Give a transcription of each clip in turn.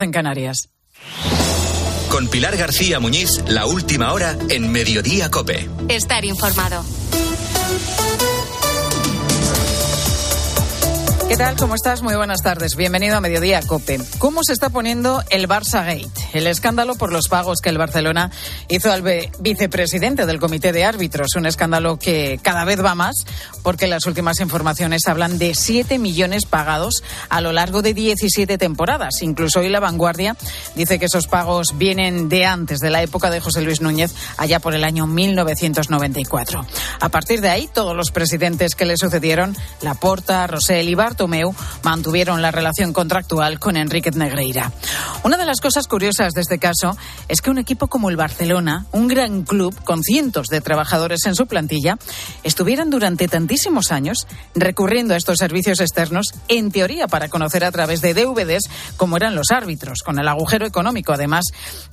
en Canarias. Con Pilar García Muñiz, la última hora en Mediodía Cope. Estar informado. ¿Qué tal? ¿Cómo estás? Muy buenas tardes. Bienvenido a Mediodía Cope. ¿Cómo se está poniendo el Barça Gate? El escándalo por los pagos que el Barcelona hizo al vicepresidente del Comité de Árbitros. Un escándalo que cada vez va más porque las últimas informaciones hablan de 7 millones pagados a lo largo de 17 temporadas. Incluso hoy La Vanguardia dice que esos pagos vienen de antes, de la época de José Luis Núñez, allá por el año 1994. A partir de ahí, todos los presidentes que le sucedieron, Laporta, Rosell y Bart, Tomeu mantuvieron la relación contractual con Enrique Negreira. Una de las cosas curiosas de este caso es que un equipo como el Barcelona, un gran club con cientos de trabajadores en su plantilla, estuvieran durante tantísimos años recurriendo a estos servicios externos, en teoría para conocer a través de DVDs cómo eran los árbitros, con el agujero económico además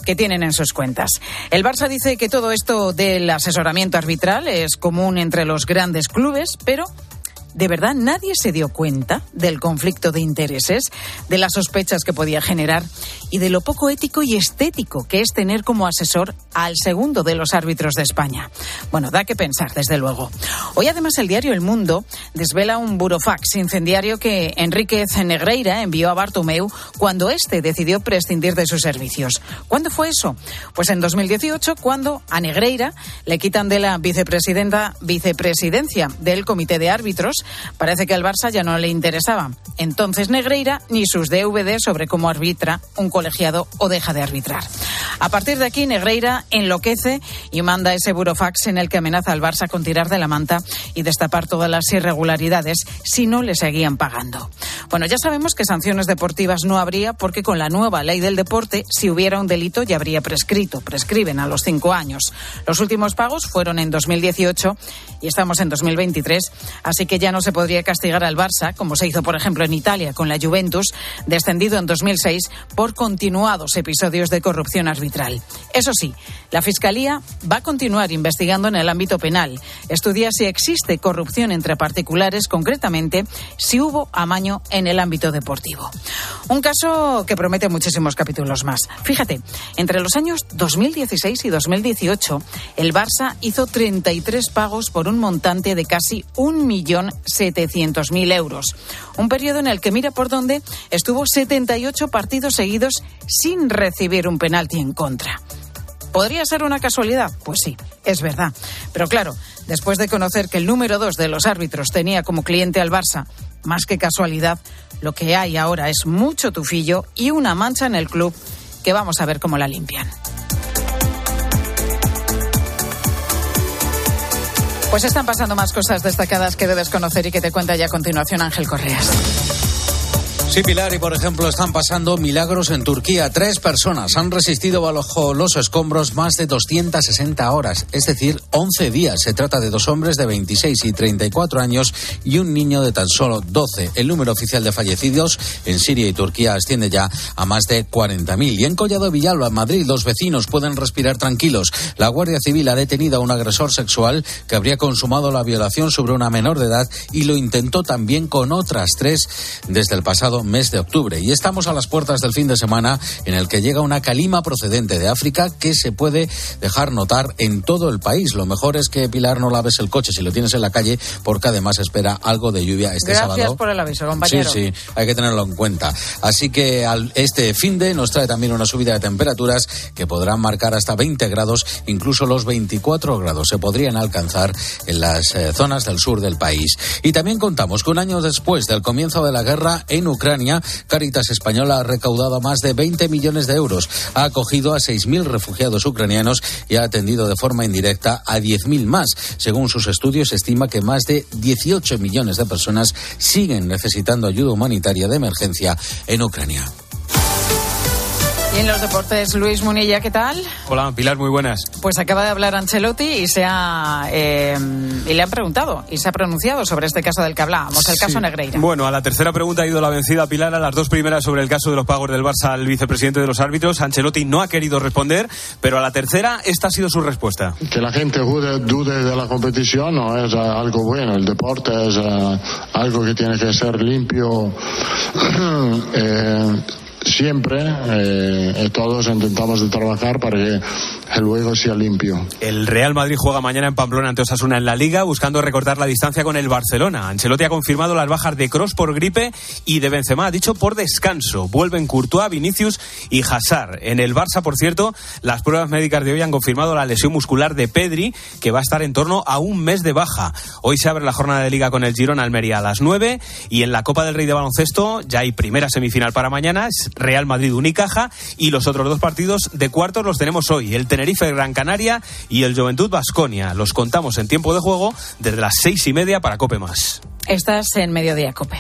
que tienen en sus cuentas. El Barça dice que todo esto del asesoramiento arbitral es común entre los grandes clubes, pero ¿De verdad nadie se dio cuenta del conflicto de intereses, de las sospechas que podía generar y de lo poco ético y estético que es tener como asesor al segundo de los árbitros de España? Bueno, da que pensar, desde luego. Hoy además el diario El Mundo desvela un burofax incendiario que Enrique Negreira envió a Bartomeu cuando éste decidió prescindir de sus servicios. ¿Cuándo fue eso? Pues en 2018, cuando a Negreira le quitan de la vicepresidenta vicepresidencia del Comité de Árbitros Parece que al Barça ya no le interesaba. Entonces Negreira ni sus DVD sobre cómo arbitra un colegiado o deja de arbitrar. A partir de aquí, Negreira enloquece y manda ese burofax en el que amenaza al Barça con tirar de la manta y destapar todas las irregularidades si no le seguían pagando. Bueno, ya sabemos que sanciones deportivas no habría porque con la nueva ley del deporte, si hubiera un delito ya habría prescrito. Prescriben a los cinco años. Los últimos pagos fueron en 2018 y estamos en 2023, así que ya no se podría castigar al Barça, como se hizo, por ejemplo, en Italia con la Juventus, descendido en 2006 por continuados episodios de corrupción arbitral. Eso sí, la Fiscalía va a continuar investigando en el ámbito penal. Estudia si existe corrupción entre particulares, concretamente si hubo amaño en el ámbito deportivo. Un caso que promete muchísimos capítulos más. Fíjate, entre los años 2016 y 2018, el Barça hizo 33 pagos por un montante de casi un millón 700.000 euros. Un periodo en el que, mira por dónde, estuvo 78 partidos seguidos sin recibir un penalti en contra. ¿Podría ser una casualidad? Pues sí, es verdad. Pero claro, después de conocer que el número dos de los árbitros tenía como cliente al Barça, más que casualidad, lo que hay ahora es mucho tufillo y una mancha en el club que vamos a ver cómo la limpian. Pues están pasando más cosas destacadas que debes conocer y que te cuenta ya a continuación Ángel Correas. Sí, Pilar, y por ejemplo están pasando milagros en Turquía. Tres personas han resistido bajo los escombros más de 260 horas, es decir, 11 días. Se trata de dos hombres de 26 y 34 años y un niño de tan solo 12. El número oficial de fallecidos en Siria y Turquía asciende ya a más de 40.000. Y en Collado Villalba, Madrid, los vecinos pueden respirar tranquilos. La Guardia Civil ha detenido a un agresor sexual que habría consumado la violación sobre una menor de edad y lo intentó también con otras tres desde el pasado mes de octubre. Y estamos a las puertas del fin de semana en el que llega una calima procedente de África que se puede dejar notar en todo el país. Lo mejor es que, Pilar, no laves el coche si lo tienes en la calle porque además espera algo de lluvia este sábado. Gracias por el aviso, compañero. Sí, sí, hay que tenerlo en cuenta. Así que este fin de nos trae también una subida de temperaturas que podrán marcar hasta 20 grados, incluso los 24 grados se podrían alcanzar en las eh, zonas del sur del país. Y también contamos que un año después del comienzo de la guerra en Ucrania, Caritas Española ha recaudado más de 20 millones de euros, ha acogido a 6.000 refugiados ucranianos y ha atendido de forma indirecta a 10.000 más. Según sus estudios, estima que más de 18 millones de personas siguen necesitando ayuda humanitaria de emergencia en Ucrania. Y en los deportes, Luis Munilla, ¿qué tal? Hola, Pilar, muy buenas. Pues acaba de hablar Ancelotti y se ha eh, y le han preguntado y se ha pronunciado sobre este caso del que hablábamos, el caso Negreira. Bueno, a la tercera pregunta ha ido la vencida Pilar, a las dos primeras sobre el caso de los pagos del Barça al vicepresidente de los árbitros. Ancelotti no ha querido responder, pero a la tercera esta ha sido su respuesta. Que la gente dude de la competición no es algo bueno. El deporte es algo que tiene que ser limpio. eh, siempre eh, todos intentamos de trabajar para que el juego sea limpio. El Real Madrid juega mañana en Pamplona ante Osasuna en la Liga, buscando recortar la distancia con el Barcelona. Ancelotti ha confirmado las bajas de Cross por gripe y de Benzema, ha dicho por descanso. Vuelven Courtois, Vinicius y Hazard. En el Barça, por cierto, las pruebas médicas de hoy han confirmado la lesión muscular de Pedri, que va a estar en torno a un mes de baja. Hoy se abre la jornada de Liga con el Girona Almería a las 9 y en la Copa del Rey de Baloncesto ya hay primera semifinal para mañana, Real Madrid Unicaja y los otros dos partidos de cuartos los tenemos hoy, el Tenerife Gran Canaria y el Juventud Basconia. Los contamos en tiempo de juego desde las seis y media para Cope Más. Estás en Mediodía Cope.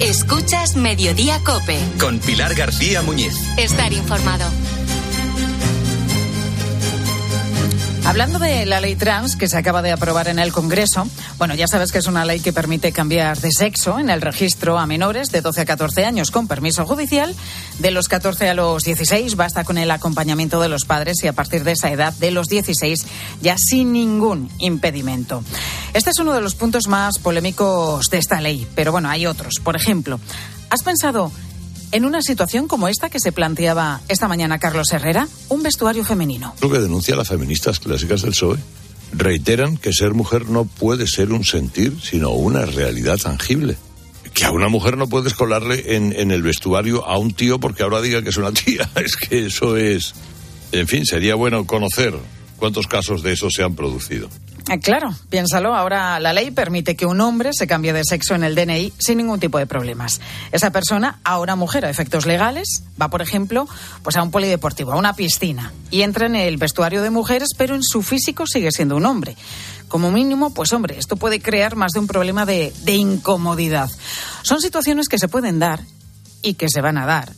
Escuchas Mediodía Cope. Con Pilar García Muñiz. Estar informado. Hablando de la ley trans que se acaba de aprobar en el Congreso, bueno, ya sabes que es una ley que permite cambiar de sexo en el registro a menores de 12 a 14 años con permiso judicial. De los 14 a los 16 basta con el acompañamiento de los padres y a partir de esa edad, de los 16, ya sin ningún impedimento. Este es uno de los puntos más polémicos de esta ley, pero bueno, hay otros. Por ejemplo, ¿has pensado en una situación como esta que se planteaba esta mañana Carlos Herrera, un vestuario femenino. Lo que denuncia las feministas clásicas del PSOE. Reiteran que ser mujer no puede ser un sentir, sino una realidad tangible. Que a una mujer no puedes colarle en, en el vestuario a un tío porque ahora diga que es una tía. Es que eso es... En fin, sería bueno conocer cuántos casos de eso se han producido. Eh, Claro, piénsalo. Ahora la ley permite que un hombre se cambie de sexo en el DNI sin ningún tipo de problemas. Esa persona, ahora mujer a efectos legales, va, por ejemplo, pues a un polideportivo, a una piscina, y entra en el vestuario de mujeres, pero en su físico sigue siendo un hombre. Como mínimo, pues hombre, esto puede crear más de un problema de, de incomodidad. Son situaciones que se pueden dar y que se van a dar.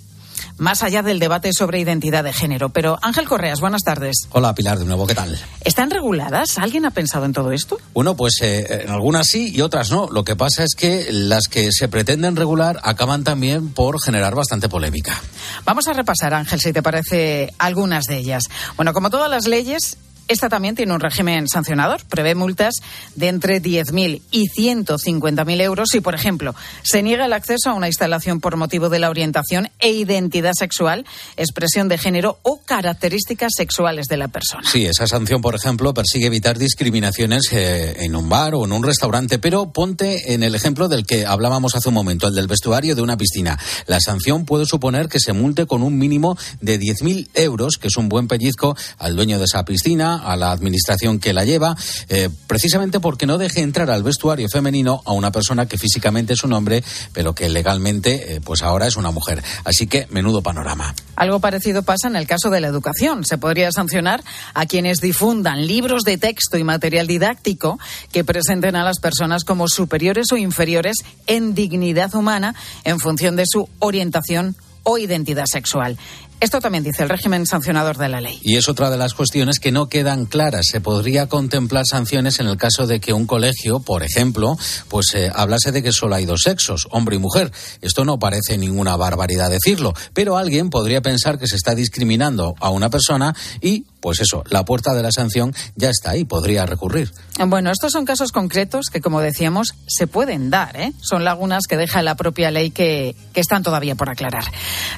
Más allá del debate sobre identidad de género. Pero Ángel Correas, buenas tardes. Hola Pilar, de nuevo, ¿qué tal? ¿Están reguladas? ¿Alguien ha pensado en todo esto? Bueno, pues eh, en algunas sí y otras no. Lo que pasa es que las que se pretenden regular acaban también por generar bastante polémica. Vamos a repasar, Ángel, si te parece, algunas de ellas. Bueno, como todas las leyes, esta también tiene un régimen sancionador. Prevé multas de entre 10.000 y 150.000 euros si, por ejemplo, se niega el acceso a una instalación por motivo de la orientación e identidad sexual, expresión de género o características sexuales de la persona. Sí, esa sanción, por ejemplo, persigue evitar discriminaciones eh, en un bar o en un restaurante, pero ponte en el ejemplo del que hablábamos hace un momento, el del vestuario de una piscina. La sanción puede suponer que se multe con un mínimo de 10.000 euros, que es un buen pellizco al dueño de esa piscina, a la administración que la lleva, eh, precisamente porque no deje entrar al vestuario femenino a una persona que físicamente es un hombre, pero que legalmente, eh, pues ahora es una mujer. Así que, menudo panorama. Algo parecido pasa en el caso de la educación. Se podría sancionar a quienes difundan libros de texto y material didáctico que presenten a las personas como superiores o inferiores en dignidad humana en función de su orientación o identidad sexual. Esto también dice el régimen sancionador de la ley. Y es otra de las cuestiones que no quedan claras. Se podría contemplar sanciones en el caso de que un colegio, por ejemplo, pues eh, hablase de que solo hay dos sexos, hombre y mujer. Esto no parece ninguna barbaridad decirlo, pero alguien podría pensar que se está discriminando a una persona y, pues eso, la puerta de la sanción ya está ahí, podría recurrir. Bueno, estos son casos concretos que, como decíamos, se pueden dar. ¿eh? Son lagunas que deja la propia ley que, que están todavía por aclarar.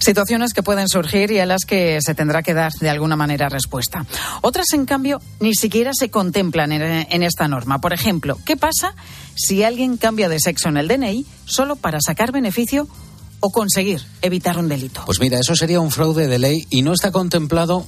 Situaciones que pueden surgir y a las que se tendrá que dar de alguna manera respuesta. Otras, en cambio, ni siquiera se contemplan en, en esta norma. Por ejemplo, ¿qué pasa si alguien cambia de sexo en el DNI solo para sacar beneficio o conseguir evitar un delito? Pues mira, eso sería un fraude de ley y no está contemplado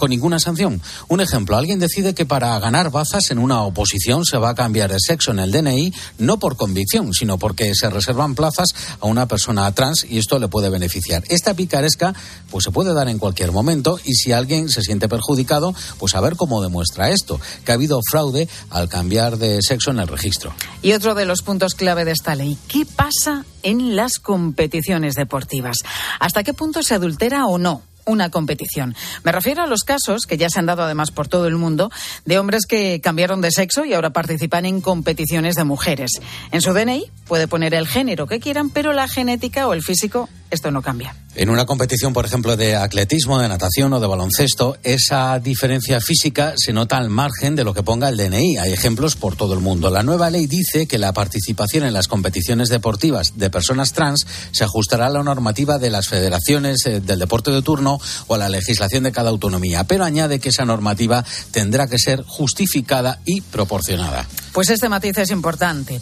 con ninguna sanción. Un ejemplo, alguien decide que para ganar bazas en una oposición se va a cambiar de sexo en el DNI, no por convicción, sino porque se reservan plazas a una persona trans y esto le puede beneficiar. Esta picaresca pues se puede dar en cualquier momento y si alguien se siente perjudicado, pues a ver cómo demuestra esto, que ha habido fraude al cambiar de sexo en el registro. Y otro de los puntos clave de esta ley, ¿qué pasa en las competiciones deportivas? ¿Hasta qué punto se adultera o no? Una competición. Me refiero a los casos, que ya se han dado además por todo el mundo, de hombres que cambiaron de sexo y ahora participan en competiciones de mujeres. En su DNI puede poner el género que quieran, pero la genética o el físico esto no cambia. En una competición, por ejemplo, de atletismo, de natación o de baloncesto, esa diferencia física se nota al margen de lo que ponga el DNI. Hay ejemplos por todo el mundo. La nueva ley dice que la participación en las competiciones deportivas de personas trans se ajustará a la normativa de las federaciones eh, del deporte de turno o a la legislación de cada autonomía, pero añade que esa normativa tendrá que ser justificada y proporcionada. Pues este matiz es importante.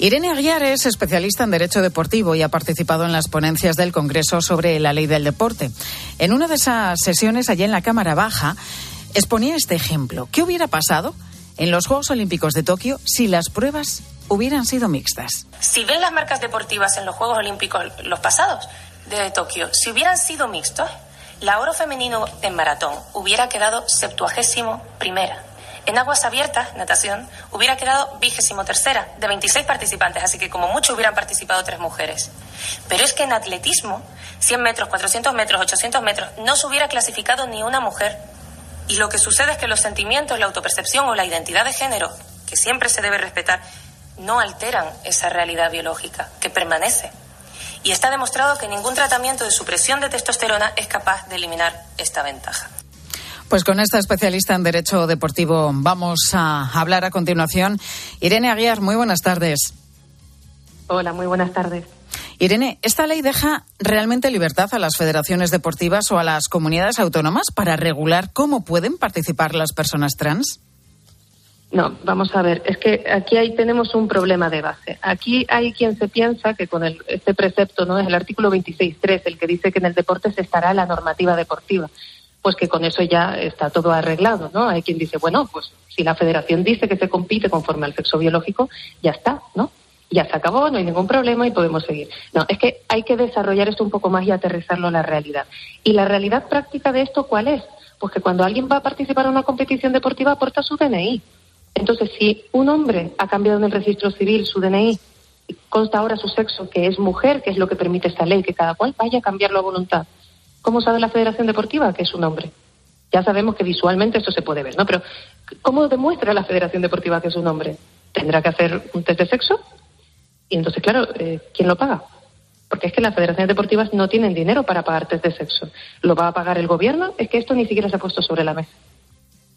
Irene Aguiar es especialista en Derecho Deportivo y ha participado en las ponencias del Congreso sobre la ley del deporte. En una de esas sesiones, allí en la Cámara Baja, exponía este ejemplo. ¿Qué hubiera pasado en los Juegos Olímpicos de Tokio si las pruebas hubieran sido mixtas? Si ven las marcas deportivas en los Juegos Olímpicos, los pasados de Tokio, si hubieran sido mixtos, la oro femenino en maratón hubiera quedado septuagésimo primera en aguas abiertas, natación, hubiera quedado vigésimo tercera de 26 participantes, así que como mucho hubieran participado tres mujeres. Pero es que en atletismo, 100 metros, 400 metros, 800 metros, no se hubiera clasificado ni una mujer. Y lo que sucede es que los sentimientos, la autopercepción o la identidad de género, que siempre se debe respetar, no alteran esa realidad biológica, que permanece. Y está demostrado que ningún tratamiento de supresión de testosterona es capaz de eliminar esta ventaja. Pues con esta especialista en Derecho Deportivo vamos a hablar a continuación. Irene Aguiar, muy buenas tardes. Hola, muy buenas tardes. Irene, ¿esta ley deja realmente libertad a las federaciones deportivas o a las comunidades autónomas para regular cómo pueden participar las personas trans? No, vamos a ver, es que aquí hay, tenemos un problema de base. Aquí hay quien se piensa que con el, este precepto, no es el artículo 26.3, el que dice que en el deporte se estará la normativa deportiva pues que con eso ya está todo arreglado, ¿no? Hay quien dice, bueno, pues si la federación dice que se compite conforme al sexo biológico, ya está, ¿no? Ya se acabó, no hay ningún problema y podemos seguir. No, es que hay que desarrollar esto un poco más y aterrizarlo a la realidad. ¿Y la realidad práctica de esto cuál es? Pues que cuando alguien va a participar en una competición deportiva aporta su DNI. Entonces, si un hombre ha cambiado en el registro civil su DNI, consta ahora su sexo, que es mujer, que es lo que permite esta ley, que cada cual vaya a cambiarlo a voluntad ¿Cómo sabe la Federación Deportiva que es un hombre? Ya sabemos que visualmente esto se puede ver, ¿no? Pero ¿cómo demuestra la Federación Deportiva que es un hombre? Tendrá que hacer un test de sexo y entonces, claro, eh, ¿quién lo paga? Porque es que las federaciones deportivas no tienen dinero para pagar test de sexo. ¿Lo va a pagar el gobierno? Es que esto ni siquiera se ha puesto sobre la mesa.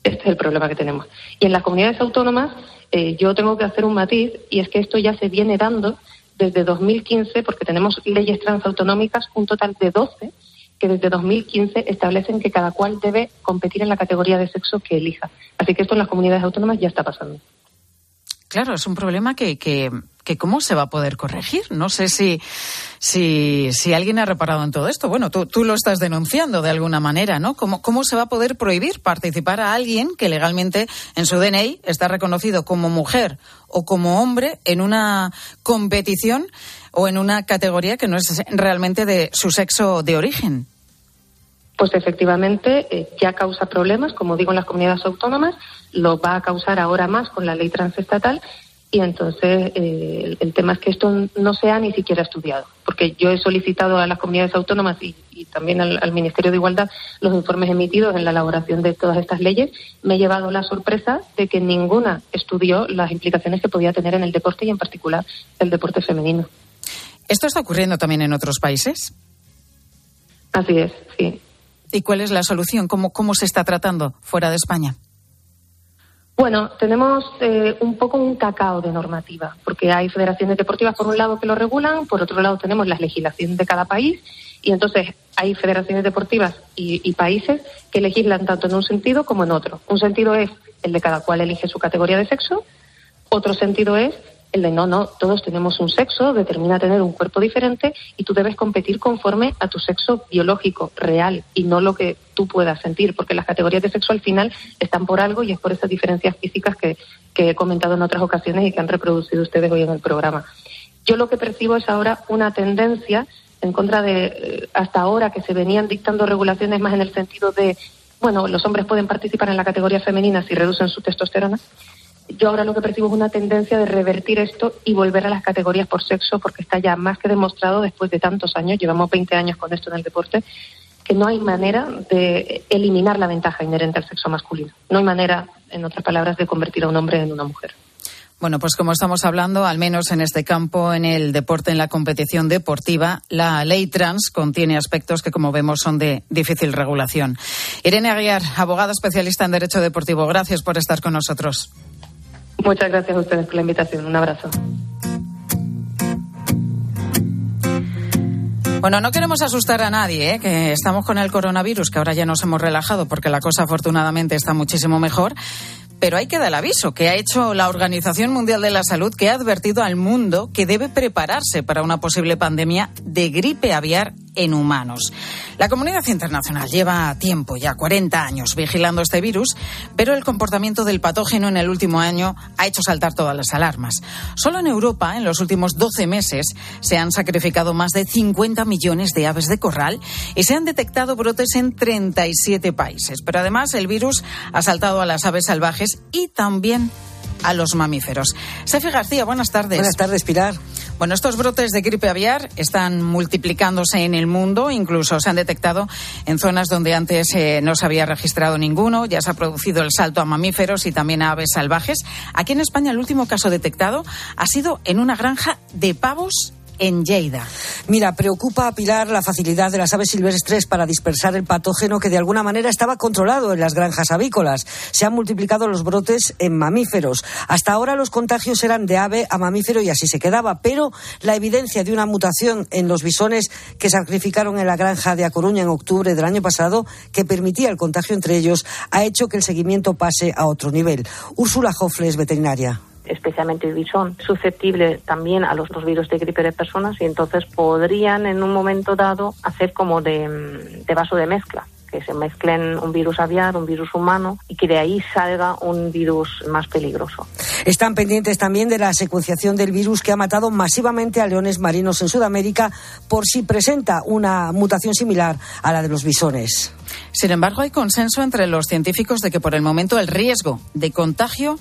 Este es el problema que tenemos. Y en las comunidades autónomas eh, yo tengo que hacer un matiz y es que esto ya se viene dando desde 2015 porque tenemos leyes transautonómicas, un total de 12 que desde 2015 establecen que cada cual debe competir en la categoría de sexo que elija. Así que esto en las comunidades autónomas ya está pasando. Claro, es un problema que, que, que cómo se va a poder corregir. No sé si, si, si alguien ha reparado en todo esto. Bueno, tú, tú lo estás denunciando de alguna manera, ¿no? ¿Cómo, ¿Cómo se va a poder prohibir participar a alguien que legalmente en su DNI está reconocido como mujer o como hombre en una competición o en una categoría que no es realmente de su sexo de origen? Pues efectivamente eh, ya causa problemas, como digo, en las comunidades autónomas, lo va a causar ahora más con la ley transestatal y entonces eh, el, tema es que esto no se ha ni siquiera estudiado, porque yo he solicitado a las comunidades autónomas y, también al, Ministerio de Igualdad los informes emitidos en la elaboración de todas estas leyes. Me he llevado la sorpresa de que ninguna estudió las implicaciones que podía tener en el deporte y en particular el deporte femenino. ¿Esto está ocurriendo también en otros países? Así es, sí. ¿Y cuál es la solución? ¿Cómo, cómo se está tratando fuera de España? Bueno, tenemos eh, un poco un cacao de normativa, porque hay federaciones deportivas por un lado que lo regulan, por otro lado tenemos la legislación de cada país, y entonces hay federaciones deportivas y, y países que legislan tanto en un sentido como en otro. Un sentido es el de cada cual elige su categoría de sexo, otro sentido es el de no, no, todos tenemos un sexo, determina tener un cuerpo diferente y tú debes competir conforme a tu sexo biológico, real, y no lo que tú puedas sentir, porque las categorías de sexo al final están por algo y es por esas diferencias físicas que, que he comentado en otras ocasiones y que han reproducido ustedes hoy en el programa. Yo lo que percibo es ahora una tendencia en contra de eh, hasta ahora que se venían dictando regulaciones más en el sentido de, bueno, los hombres pueden participar en la categoría femenina si reducen su testosterona yo ahora lo que percibo es una tendencia de revertir esto y volver a las categorías por sexo, porque está ya más que demostrado después de tantos años, llevamos 20 años con esto en el deporte, que no hay manera de eliminar la ventaja inherente al sexo masculino. No hay manera, en otras palabras, de convertir a un hombre en una mujer. Bueno, pues como estamos hablando, al menos en este campo, en el deporte, en la competición deportiva, la ley trans contiene aspectos que, como vemos, son de difícil regulación. Irene Aguiar, abogada especialista en Derecho Deportivo, gracias por estar con nosotros. Muchas gracias a ustedes por la invitación. Un abrazo. Bueno, no queremos asustar a nadie, ¿eh? que estamos con el coronavirus, que ahora ya nos hemos relajado porque la cosa afortunadamente está muchísimo mejor. Pero hay que dar el aviso que ha hecho la Organización Mundial de la Salud, que ha advertido al mundo que debe prepararse para una posible pandemia de gripe aviar en humanos. La comunidad internacional lleva tiempo, ya 40 años, vigilando este virus, pero el comportamiento del patógeno en el último año ha hecho saltar todas las alarmas. Solo en Europa, en los últimos 12 meses, se han sacrificado más de 50 millones de aves de corral y se han detectado brotes en 37 países. Pero además, el virus ha saltado a las aves salvajes y también a los mamíferos. Sefi García, buenas tardes. Buenas tardes, Pilar. Bueno, estos brotes de gripe aviar están multiplicándose en el mundo, incluso se han detectado en zonas donde antes eh, no se había registrado ninguno, ya se ha producido el salto a mamíferos y también a aves salvajes. Aquí en España el último caso detectado ha sido en una granja de pavos en Lleida. Mira, preocupa a Pilar la facilidad de las aves silvestres para dispersar el patógeno que de alguna manera estaba controlado en las granjas avícolas. Se han multiplicado los brotes en mamíferos. Hasta ahora los contagios eran de ave a mamífero y así se quedaba, pero la evidencia de una mutación en los bisones que sacrificaron en la granja de A Coruña en octubre del año pasado, que permitía el contagio entre ellos, ha hecho que el seguimiento pase a otro nivel. Úrsula Jofle es veterinaria especialmente el bisón, susceptible también a los, los, virus de gripe de personas y entonces podrían en un momento dado hacer como de, de vaso de mezcla que se mezclen un virus aviar, un virus humano y que de ahí salga un virus más peligroso. Están pendientes también de la secuenciación del virus que ha matado masivamente a leones marinos en Sudamérica por si presenta una mutación similar a la de los bisones. Sin embargo, hay consenso entre los científicos de que por el momento el riesgo de contagio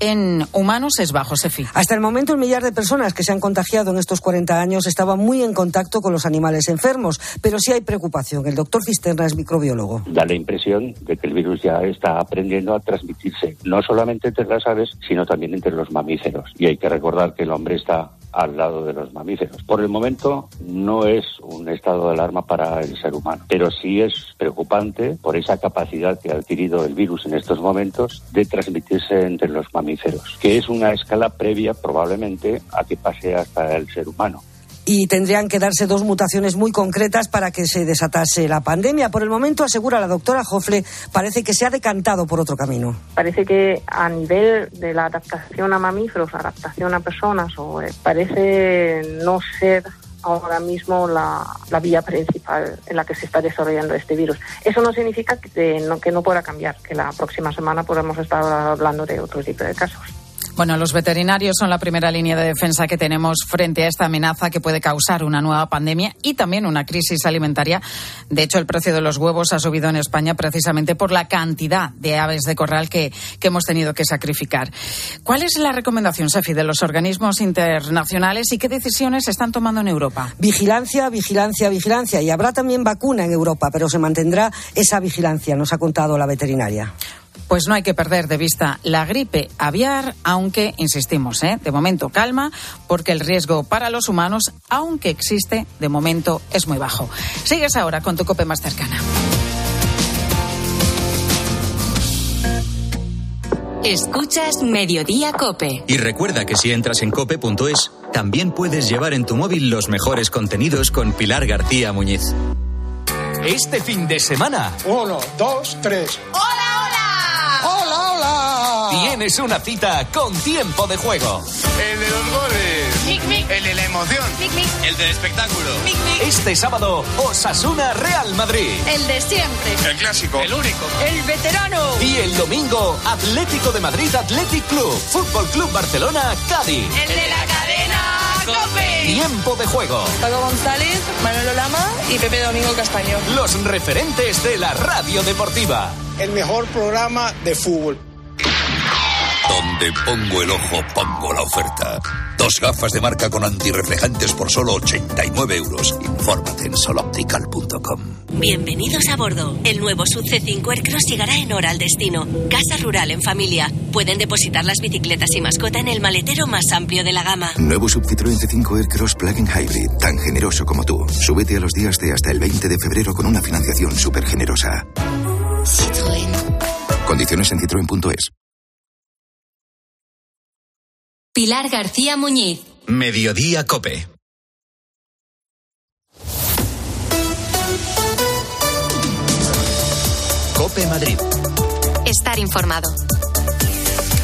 en humanos es bajo, Sefi. Hasta el momento, el millar de personas que se han contagiado en estos 40 años estaba muy en contacto con los animales enfermos, pero sí hay preocupación. El doctor Cisterna es microbiólogo. Da la impresión de que el virus ya está aprendiendo a transmitirse, no solamente entre las aves, sino también entre los mamíferos. Y hay que recordar que el hombre está al lado de los mamíferos. Por el momento no es un estado de alarma para el ser humano, pero sí es preocupante por esa capacidad que ha adquirido el virus en estos momentos de transmitirse entre los mamíferos, que es una escala previa probablemente a que pase hasta el ser humano y tendrían que darse dos mutaciones muy concretas para que se desatase la pandemia. Por el momento, asegura la doctora Jofle, parece que se ha decantado por otro camino. Parece que a nivel de la adaptación a mamíferos, adaptación a personas, o, eh, parece no ser ahora mismo la, vía principal en la que se está desarrollando este virus. Eso no significa que no, que no pueda cambiar, que la próxima semana podamos estar hablando de otro tipo de casos. Bueno, los veterinarios son la primera línea de defensa que tenemos frente a esta amenaza que puede causar una nueva pandemia y también una crisis alimentaria. De hecho, el precio de los huevos ha subido en España precisamente por la cantidad de aves de corral que, que hemos tenido que sacrificar. ¿Cuál es la recomendación, Sefi, de los organismos internacionales y qué decisiones están tomando en Europa? Vigilancia, vigilancia, vigilancia. Y habrá también vacuna en Europa, pero se mantendrá esa vigilancia, nos ha contado la veterinaria pues no hay que perder de vista la gripe aviar, aunque, insistimos, ¿eh? de momento calma, porque el riesgo para los humanos, aunque existe, de momento es muy bajo. Sigues ahora con tu cope más cercana. Escuchas Mediodía Cope. Y recuerda que si entras en cope.es, también puedes llevar en tu móvil los mejores contenidos con Pilar García Muñiz. Este fin de semana. Uno, dos, tres. Tienes una cita con tiempo de juego. El de los goles. Mic, mic. El de la emoción. Mic, mic. El del espectáculo. Mic, mic. Este sábado, Osasuna Real Madrid. El de siempre. El clásico. El único. El veterano. Y el domingo, Atlético de Madrid Athletic Club. Fútbol Club Barcelona Cádiz. El de la cadena Cope. Tiempo de juego. Paco González, Manolo Lama y Pepe Domingo Castaño. Los referentes de la radio deportiva. El mejor programa de fútbol. Donde pongo el ojo, pongo la oferta. Dos gafas de marca con antirreflejantes por solo 89 euros. Infórmate en soloptical.com. Bienvenidos a bordo. El nuevo Sub C5 Aircross llegará en hora al destino. Casa rural en familia. Pueden depositar las bicicletas y mascota en el maletero más amplio de la gama. Nuevo Sub Citroën C5 Aircross Plug-in Hybrid, tan generoso como tú. Súbete a los días de hasta el 20 de febrero con una financiación súper generosa. Citroën. Condiciones en citroen.es. Pilar García Muñiz. Mediodía Cope. Cope Madrid. Estar informado.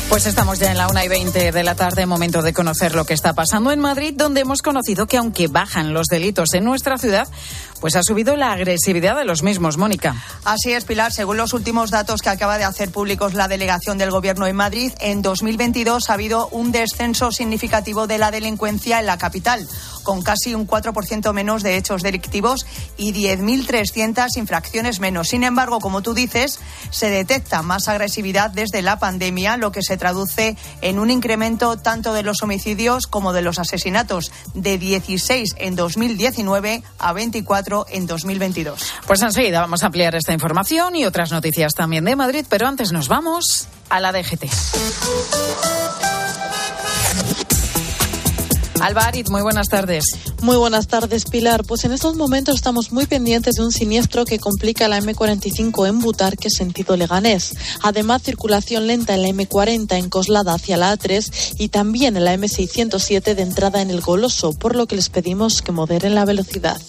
Pues estamos ya en la una y 20 de la tarde, momento de conocer lo que está pasando en Madrid, donde hemos conocido que aunque bajan los delitos en nuestra ciudad, pues ha subido la agresividad de los mismos, Mónica. Así es, Pilar. Según los últimos datos que acaba de hacer públicos la delegación del Gobierno en Madrid, en 2022 ha habido un descenso significativo de la delincuencia en la capital, con casi un 4% menos de hechos delictivos y 10.300 infracciones menos. Sin embargo, como tú dices, se detecta más agresividad desde la pandemia, lo que se traduce en un incremento tanto de los homicidios como de los asesinatos, de 16 en 2019 a 24 en 2022. Pues enseguida vamos a ampliar esta información y otras noticias también de Madrid, pero antes nos vamos a la DGT. Alvarit, muy buenas tardes. Muy buenas tardes, Pilar. Pues en estos momentos estamos muy pendientes de un siniestro que complica la M45 en Butarque, sentido Leganés. Además, circulación lenta en la M40 en Coslada hacia la A3 y también en la M607 de entrada en el Goloso, por lo que les pedimos que moderen la velocidad.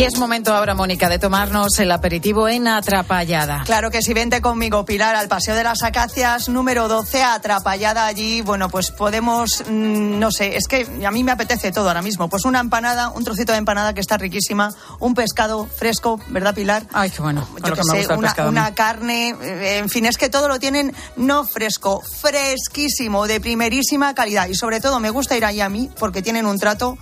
Y es momento ahora, Mónica, de tomarnos el aperitivo en Atrapallada. Claro que sí, vente conmigo, Pilar, al Paseo de las Acacias número 12, Atrapallada allí. Bueno, pues podemos, mm, no sé, es que a mí me apetece todo ahora mismo. Pues una empanada, un trocito de empanada que está riquísima, un pescado fresco, ¿verdad, Pilar? Ay, qué bueno. Yo que sé, una, una carne, eh, en fin, es que todo lo tienen no fresco, fresquísimo, de primerísima calidad. Y sobre todo me gusta ir allí a mí porque tienen un trato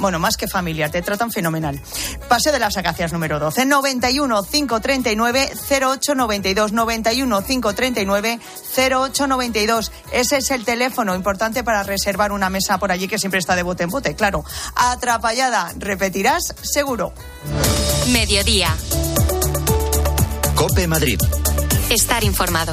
bueno, más que familiar, te tratan fenomenal. Paseo de las Acacias número 12, 91 539 0892, 91 539 0892. Ese es el teléfono importante para reservar una mesa por allí que siempre está de bote en bote, claro. Atrapallada, repetirás seguro. Mediodía. Cope Madrid. Estar informado.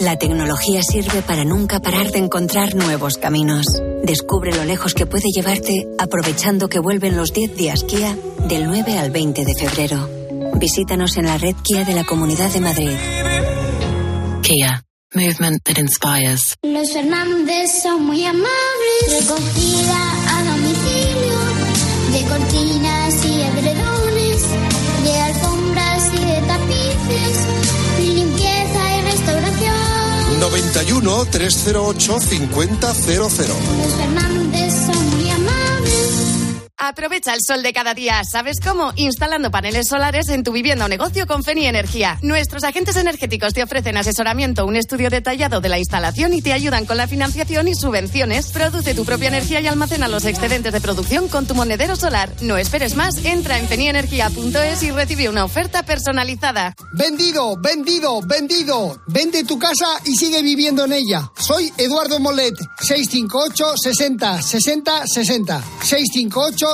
La tecnología sirve para nunca parar de encontrar nuevos caminos. Descubre lo lejos que puede llevarte aprovechando que vuelven los 10 días Kia del 9 al 20 de febrero. Visítanos en la red Kia de la Comunidad de Madrid. Kia. Movement that inspires. Los Fernández son muy amables. Recogida a domicilio de cortinas 91 308 5000. Aprovecha el sol de cada día. ¿Sabes cómo? Instalando paneles solares en tu vivienda o negocio con Feni Energía. Nuestros agentes energéticos te ofrecen asesoramiento, un estudio detallado de la instalación y te ayudan con la financiación y subvenciones. Produce tu propia energía y almacena los excedentes de producción con tu monedero solar. No esperes más. Entra en fenienergia.es y recibe una oferta personalizada. Vendido, vendido, vendido. Vende tu casa y sigue viviendo en ella. Soy Eduardo Molet. 658 60 60 60. 658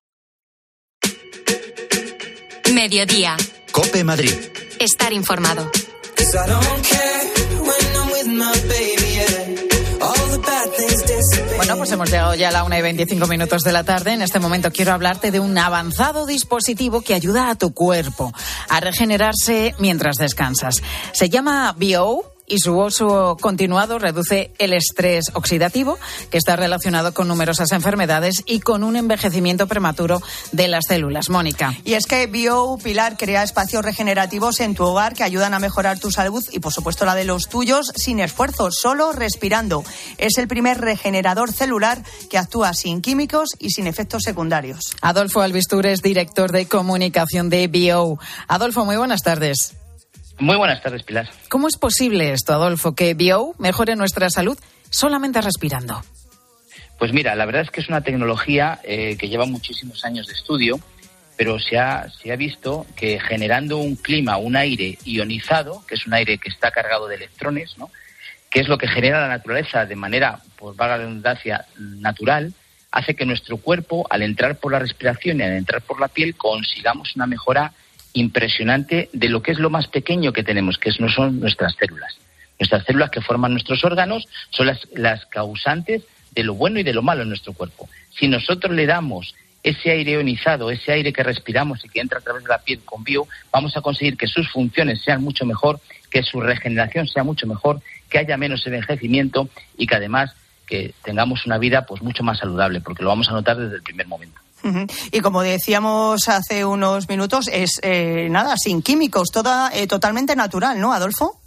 Mediodía. Cope Madrid. Estar informado. Bueno, pues hemos llegado ya a la una y 25 minutos de la tarde. En este momento quiero hablarte de un avanzado dispositivo que ayuda a tu cuerpo a regenerarse mientras descansas. Se llama BO y su uso continuado reduce el estrés oxidativo, que está relacionado con numerosas enfermedades y con un envejecimiento prematuro de las células. Mónica. Y es que Bio Pilar crea espacios regenerativos en tu hogar que ayudan a mejorar tu salud y, por supuesto, la de los tuyos sin esfuerzo, solo respirando. Es el primer regenerador celular que actúa sin químicos y sin efectos secundarios. Adolfo Albistur es director de comunicación de Bio. Adolfo, muy buenas tardes. Muy buenas tardes, Pilar. ¿Cómo es posible esto, Adolfo, que Bio mejore nuestra salud solamente respirando? Pues mira, la verdad es que es una tecnología eh, que lleva muchísimos años de estudio, pero se ha, se ha visto que generando un clima, un aire ionizado, que es un aire que está cargado de electrones, ¿no? que es lo que genera la naturaleza de manera, por vaga redundancia, natural, hace que nuestro cuerpo, al entrar por la respiración y al entrar por la piel, consigamos una mejora impresionante de lo que es lo más pequeño que tenemos, que no son nuestras células. Nuestras células que forman nuestros órganos son las, las causantes de lo bueno y de lo malo en nuestro cuerpo. Si nosotros le damos ese aire ionizado, ese aire que respiramos y que entra a través de la piel con bio, vamos a conseguir que sus funciones sean mucho mejor, que su regeneración sea mucho mejor, que haya menos envejecimiento y que además que tengamos una vida pues mucho más saludable, porque lo vamos a notar desde el primer momento. Y como decíamos hace unos minutos, es eh, nada, sin químicos, toda eh, totalmente natural, ¿no, Adolfo?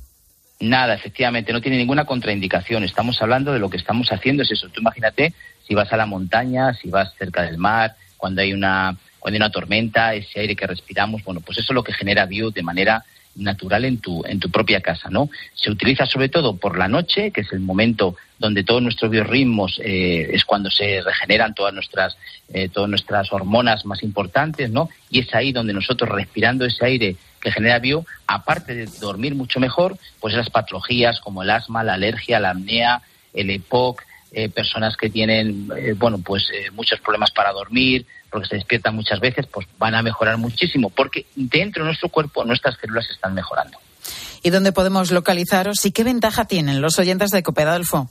Nada, efectivamente, no tiene ninguna contraindicación. Estamos hablando de lo que estamos haciendo, es eso. Tú imagínate si vas a la montaña, si vas cerca del mar, cuando hay una, cuando hay una tormenta, ese aire que respiramos, bueno, pues eso es lo que genera bio de manera natural en tu, en tu propia casa, ¿no? Se utiliza sobre todo por la noche, que es el momento donde todos nuestros biorritmos eh, es cuando se regeneran todas nuestras, eh, todas nuestras hormonas más importantes, ¿no? Y es ahí donde nosotros respirando ese aire que genera bio, aparte de dormir mucho mejor, pues esas patologías como el asma, la alergia, la apnea, el EPOC, eh, personas que tienen, bueno, pues muchos problemas para dormir, porque se despiertan muchas veces, pues van a mejorar muchísimo, porque dentro de nuestro cuerpo nuestras células están mejorando. ¿Y dónde podemos localizaros y qué ventaja tienen los oyentes de Copedalfo?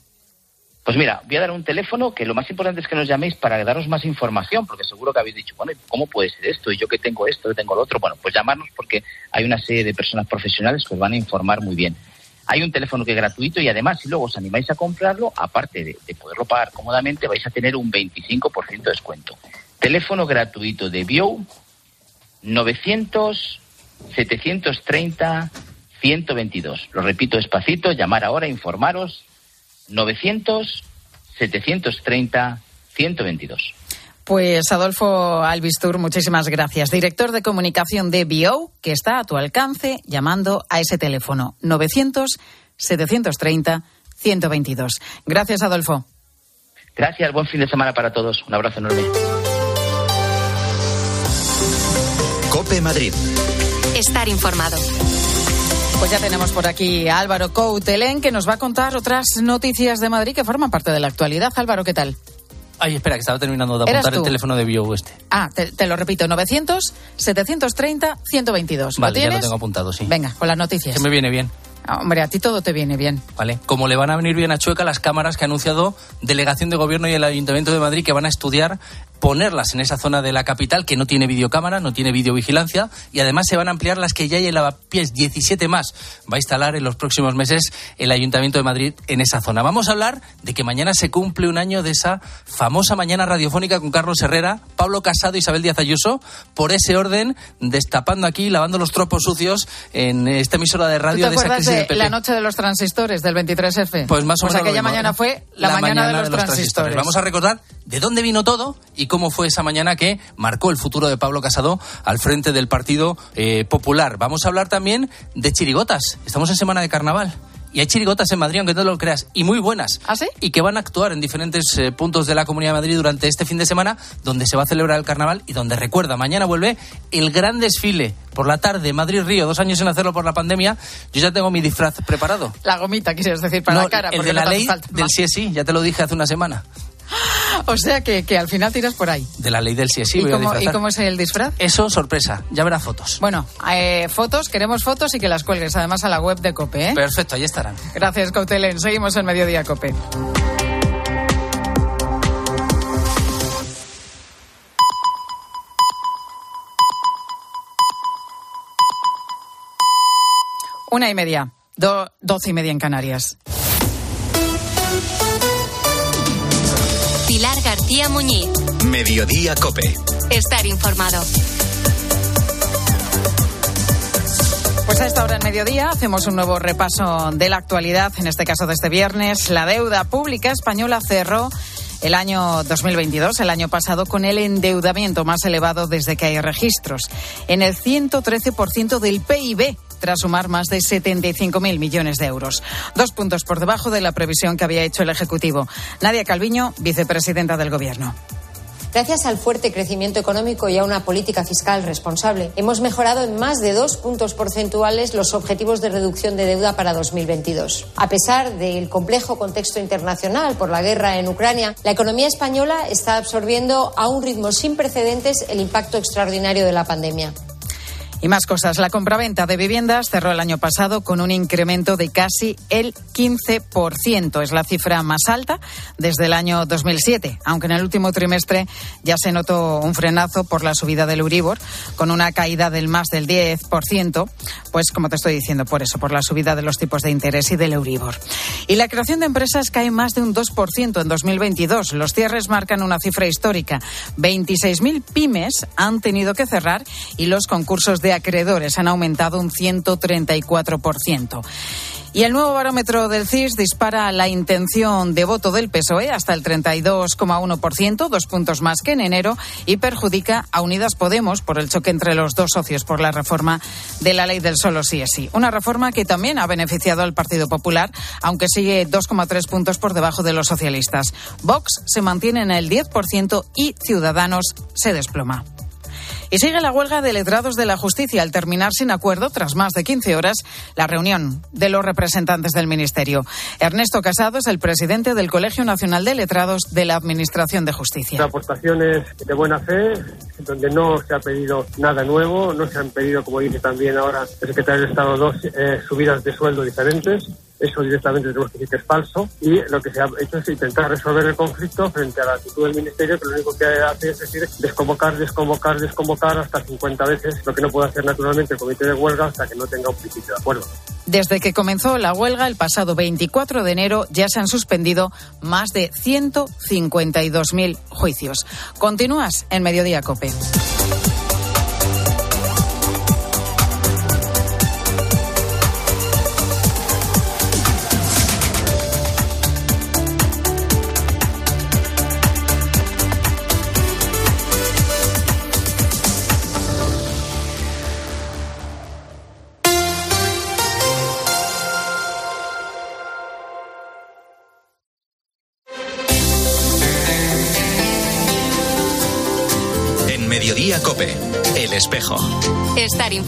Pues mira, voy a dar un teléfono que lo más importante es que nos llaméis para daros más información, porque seguro que habéis dicho, bueno, ¿cómo puede ser esto? Y yo que tengo esto, que tengo lo otro. Bueno, pues llamarnos porque hay una serie de personas profesionales que os van a informar muy bien. Hay un teléfono que es gratuito y además si luego os animáis a comprarlo, aparte de, de poderlo pagar cómodamente, vais a tener un 25% de descuento. Teléfono gratuito de Bio 900 730 122. Lo repito despacito, llamar ahora, informaros 900 730 122. Pues Adolfo Albistur, muchísimas gracias. Director de comunicación de Bio, que está a tu alcance llamando a ese teléfono 900 730 122. Gracias, Adolfo. Gracias, buen fin de semana para todos. Un abrazo enorme. Cope Madrid. Estar informado. Pues ya tenemos por aquí a Álvaro Coutelén que nos va a contar otras noticias de Madrid que forman parte de la actualidad. Álvaro, ¿qué tal? Ay, espera, que estaba terminando de apuntar el teléfono de Bio este. Ah, te, lo repito, 900-730-122. Vale, ya lo tengo apuntado, sí. Venga, con las noticias. Que me viene bien. Ah, hombre, a ti todo te viene bien. Vale. Como le van a venir bien a Chueca las cámaras que ha anunciado Delegación de Gobierno y el Ayuntamiento de Madrid que van a estudiar ponerlas en esa zona de la capital que no tiene videocámara, no tiene videovigilancia y además se van a ampliar las que ya hay en Lavapiés, 17 más. Va a instalar en los próximos meses el Ayuntamiento de Madrid en esa zona. Vamos a hablar de que mañana se cumple un año de esa famosa mañana radiofónica con Carlos Herrera, Pablo Casado y Isabel Díaz Ayuso. Por ese orden, destapando aquí, lavando los tropos sucios en esta emisora de radio de esa crisis de, la noche de los transistores del 23F? Pues más o pues menos. aquella mañana fue la, mañana, de, los, transistores. Vamos a recordar de dónde vino todo y cómo fue esa mañana que marcó el futuro de Pablo Casado al frente del Partido eh, Popular. Vamos a hablar también de chirigotas. Estamos en semana de carnaval. Y hay chirigotas en Madrid, aunque no lo creas, y muy buenas. ¿Ah, sí? Y que van a actuar en diferentes eh, puntos de la Comunidad de Madrid durante este fin de semana, donde se va a celebrar el carnaval y donde, recuerda, mañana vuelve el gran desfile por la tarde, Madrid-Río, dos años sin hacerlo por la pandemia. Yo ya tengo mi disfraz preparado. La gomita, quisieras decir, para No, la cara. el de la ley del sí es sí, ya te lo dije hace una semana. O sea que, que al final tiras por ahí. De la ley del sí es sí, ¿Y, cómo, ¿Y cómo es el disfraz? Eso, sorpresa, ya verás fotos. Bueno, eh, fotos, queremos fotos y que las cuelgues además a la web de COPE. ¿eh? Perfecto, ahí estarán. Gracias, Cautelen. Seguimos en Mediodía COPE. Una y media, do- doce y media en Canarias. Pilar García Muñiz. Mediodía Cope. Estar informado. Pues a esta hora en mediodía hacemos un nuevo repaso de la actualidad, en este caso de este viernes. La deuda pública española cerró el año 2022, el año pasado, con el endeudamiento más elevado desde que hay registros, en el 113% del PIB tras sumar más de 75.000 millones de euros. Dos puntos por debajo de la previsión que había hecho el Ejecutivo. Nadia Calviño, vicepresidenta del Gobierno. Gracias al fuerte crecimiento económico y a una política fiscal responsable, hemos mejorado en más de dos puntos porcentuales los objetivos de reducción de deuda para 2022. A pesar del complejo contexto internacional por la guerra en Ucrania, la economía española está absorbiendo a un ritmo sin precedentes el impacto extraordinario de la pandemia. Y más cosas. La compraventa de viviendas cerró el año pasado con un incremento de casi el 15%. Es la cifra más alta desde el año 2007, aunque en el último trimestre ya se notó un frenazo por la subida del Euribor, con una caída del más del 10%, pues como te estoy diciendo, por eso, por la subida de los tipos de interés y del Euribor. Y la creación de empresas cae más de un 2% en 2022. Los cierres marcan una cifra histórica. 26.000 pymes han tenido que cerrar y los concursos de acreedores han aumentado un 134%. Y el nuevo barómetro del CIS dispara la intención de voto del PSOE hasta el 32,1%, dos puntos más que en enero, y perjudica a Unidas Podemos por el choque entre los dos socios por la reforma de la ley del solo sí es sí. Una reforma que también ha beneficiado al Partido Popular, aunque sigue 2,3 puntos por debajo de los socialistas. Vox se mantiene en el 10% y Ciudadanos se desploma. Y sigue la huelga de letrados de la justicia al terminar sin acuerdo, tras más de 15 horas, la reunión de los representantes del Ministerio. Ernesto Casado es el presidente del Colegio Nacional de Letrados de la Administración de Justicia. aportaciones de buena fe, donde no se ha pedido nada nuevo, no se han pedido, como dice también ahora el secretario de Estado, dos eh, subidas de sueldo diferentes. Eso directamente tenemos que decir que es falso. Y lo que se ha hecho es intentar resolver el conflicto frente a la actitud del Ministerio, que lo único que hace es decir desconvocar, desconvocar, desconvocar hasta 50 veces, lo que no puede hacer naturalmente el comité de huelga hasta que no tenga un principio de acuerdo. Desde que comenzó la huelga el pasado 24 de enero ya se han suspendido más de 152.000 juicios. Continúas en Mediodía Cope.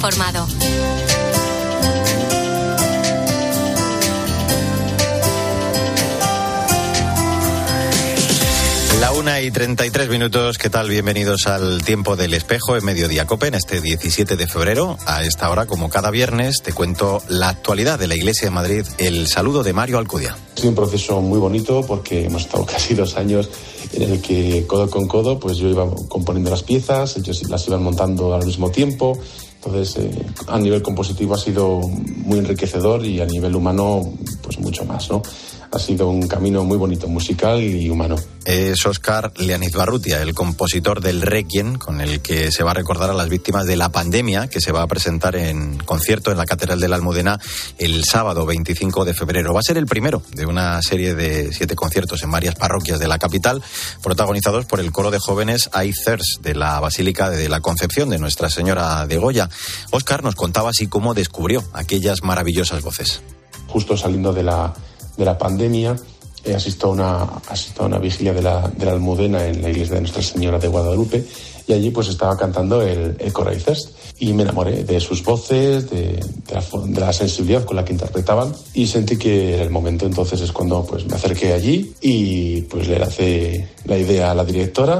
Informado. La una y 33 minutos, ¿qué tal? Bienvenidos al tiempo del espejo en Mediodía Cope, en este 17 de febrero. A esta hora, como cada viernes, te cuento la actualidad de la Iglesia de Madrid. El saludo de Mario Alcudia. Ha sido un proceso muy bonito porque hemos estado casi dos años en el que codo con codo, pues yo iba componiendo las piezas, ellos las iban montando al mismo tiempo. Entonces, eh, a nivel compositivo ha sido muy enriquecedor y a nivel humano, mucho más, ¿no? ha sido un camino muy bonito, musical y humano. Es Oscar Leaniz Barrutia, el compositor del Requiem, con el que se va a recordar a las víctimas de la pandemia, que se va a presentar en concierto en la Catedral de la Almudena el sábado 25 de febrero. Va a ser el primero de una serie de siete conciertos en varias parroquias de la capital, protagonizados por el coro de jóvenes Aithers de la Basílica de la Concepción de Nuestra Señora de Goya. Oscar nos contaba así cómo descubrió aquellas maravillosas voces. Justo saliendo de la, de la pandemia, he asistido a una, asistido a una vigilia de la, de la Almudena en la iglesia de Nuestra Señora de Guadalupe y allí pues estaba cantando el, el coro Aithers y me enamoré de sus voces, de, de, la, sensibilidad con la que interpretaban y sentí que el momento. Entonces es cuando pues me acerqué allí y pues le lancé la idea a la directora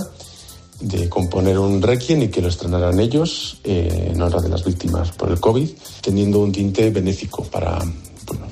de componer un requiem y que lo estrenaran ellos eh, en honra de las víctimas por el COVID, teniendo un tinte benéfico para,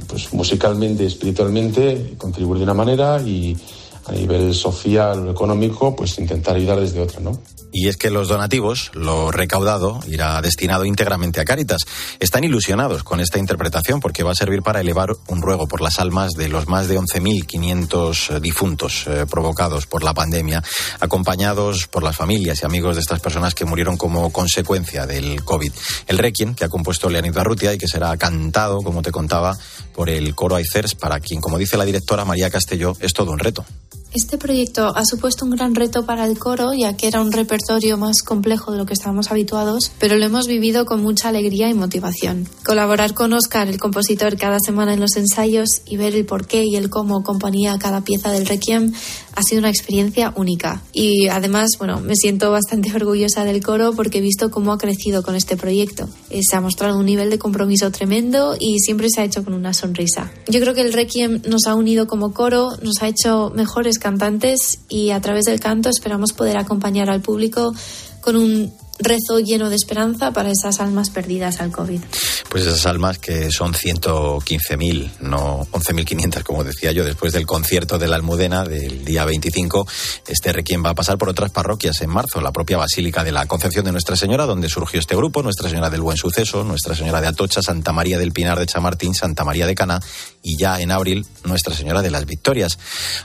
pues musicalmente, espiritualmente, contribuir de una manera y a nivel social o económico, pues intentar ayudar desde otra, ¿no? Y es que los donativos, lo recaudado, irá destinado íntegramente a Cáritas. Están ilusionados con esta interpretación porque va a servir para elevar un ruego por las almas de los más de 11.500 difuntos eh, provocados por la pandemia, acompañados por las familias y amigos de estas personas que murieron como consecuencia del COVID. El Requiem, que ha compuesto Leonid Barrutia y que será cantado, como te contaba, por el coro Aicers, para quien, como dice la directora María Castelló, es todo un reto. Este proyecto ha supuesto un gran reto para el coro, ya que era un repertorio más complejo de lo que estábamos habituados, pero lo hemos vivido con mucha alegría y motivación. Colaborar con Oscar, el compositor, cada semana en los ensayos y ver el porqué y el cómo componía cada pieza del Requiem ha sido una experiencia única. Y además, bueno, me siento bastante orgullosa del coro porque he visto cómo ha crecido con este proyecto. Eh, se ha mostrado un nivel de compromiso tremendo y siempre se ha hecho con una sonrisa. Yo creo que el Requiem nos ha unido como coro, nos ha hecho mejores cantantes y a través del canto esperamos poder acompañar al público con un rezo lleno de esperanza para esas almas perdidas al COVID. Pues esas almas que son 115.000, no 11.500, como decía yo, después del concierto de la Almudena del día 25. Este requiem va a pasar por otras parroquias en marzo, la propia Basílica de la Concepción de Nuestra Señora, donde surgió este grupo, Nuestra Señora del Buen Suceso, Nuestra Señora de Atocha, Santa María del Pinar de Chamartín, Santa María de Cana y ya en abril Nuestra Señora de las Victorias.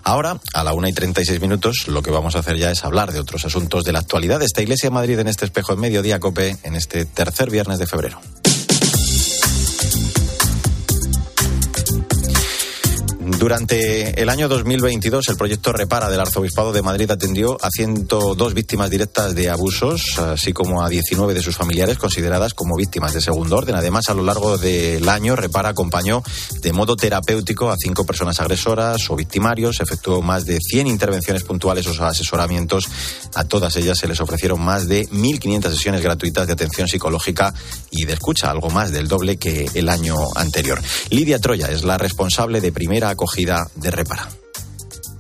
Ahora, a la una y 36 minutos, lo que vamos a hacer ya es hablar de otros asuntos de la actualidad de esta Iglesia de Madrid en este espejo en mediodía cope en este tercer viernes de febrero. Durante el año 2022, el proyecto Repara del Arzobispado de Madrid atendió a 102 víctimas directas de abusos, así como a 19 de sus familiares consideradas como víctimas de segundo orden. Además, a lo largo del año, Repara acompañó de modo terapéutico a cinco personas agresoras o victimarios, efectuó más de 100 intervenciones puntuales o asesoramientos. A todas ellas se les ofrecieron más de 1.500 sesiones gratuitas de atención psicológica y de escucha, algo más del doble que el año anterior. Lidia Troya es la responsable de primera acogida de Repara.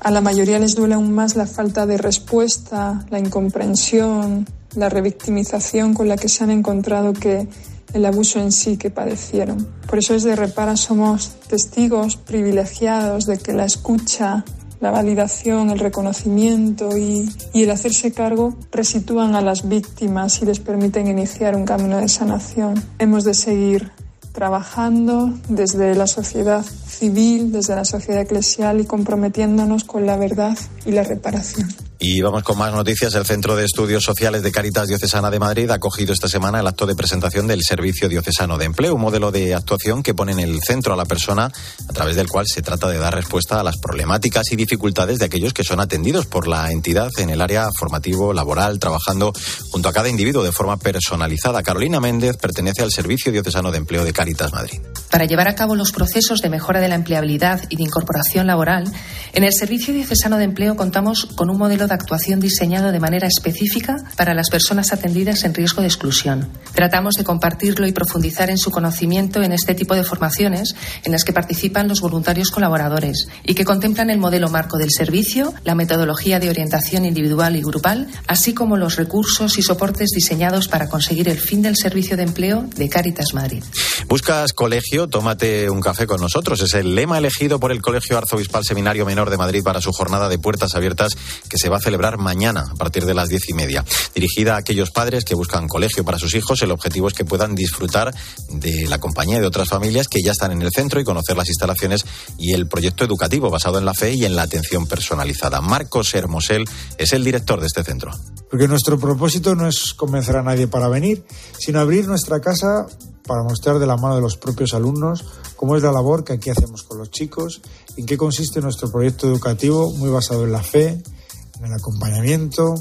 A la mayoría les duele aún más la falta de respuesta, la incomprensión, la revictimización con la que se han encontrado que el abuso en sí que padecieron. Por eso desde Repara somos testigos privilegiados de que la escucha, la validación, el reconocimiento y, y, el hacerse cargo resitúan a las víctimas y les permiten iniciar un camino de sanación. Hemos de seguir trabajando desde la sociedad civil, desde la sociedad eclesial y comprometiéndonos con la verdad y la reparación. Y vamos con más noticias. El Centro de Estudios Sociales de Caritas Diocesana de Madrid ha acogido esta semana el acto de presentación del Servicio Diocesano de Empleo, un modelo de actuación que pone en el centro a la persona a través del cual se trata de dar respuesta a las problemáticas y dificultades de aquellos que son atendidos por la entidad en el área formativo, laboral, trabajando junto a cada individuo de forma personalizada. Carolina Méndez pertenece al Servicio Diocesano de Empleo de Caritas Madrid. Para llevar a cabo los procesos de mejora de la empleabilidad y de incorporación laboral, en el Servicio Diocesano de Empleo contamos con un modelo de actuación diseñado de manera específica para las personas atendidas en riesgo de exclusión. Tratamos de compartirlo y profundizar en su conocimiento en este tipo de formaciones en las que participan los voluntarios colaboradores y que contemplan el modelo marco del servicio, la metodología de orientación individual y grupal, así como los recursos y soportes diseñados para conseguir el fin del servicio de empleo de Cáritas Madrid. ¿Buscas colegio? Tómate un café con nosotros. Es el lema elegido por el Colegio Arzobispal Seminario Menor de Madrid para su jornada de puertas abiertas que se va a celebrar mañana a partir de las diez y media. Dirigida a aquellos padres que buscan colegio para sus hijos, el objetivo es que puedan disfrutar de la compañía de otras familias que ya están en el centro y conocer las instalaciones y el proyecto educativo basado en la fe y en la atención personalizada. Marcos Hermosel es el director de este centro. Porque nuestro propósito no es convencer a nadie para venir, sino abrir nuestra casa para mostrar de la mano de los propios alumnos cómo es la labor que aquí hacemos con los chicos, en qué consiste nuestro proyecto educativo muy basado en la fe, en el acompañamiento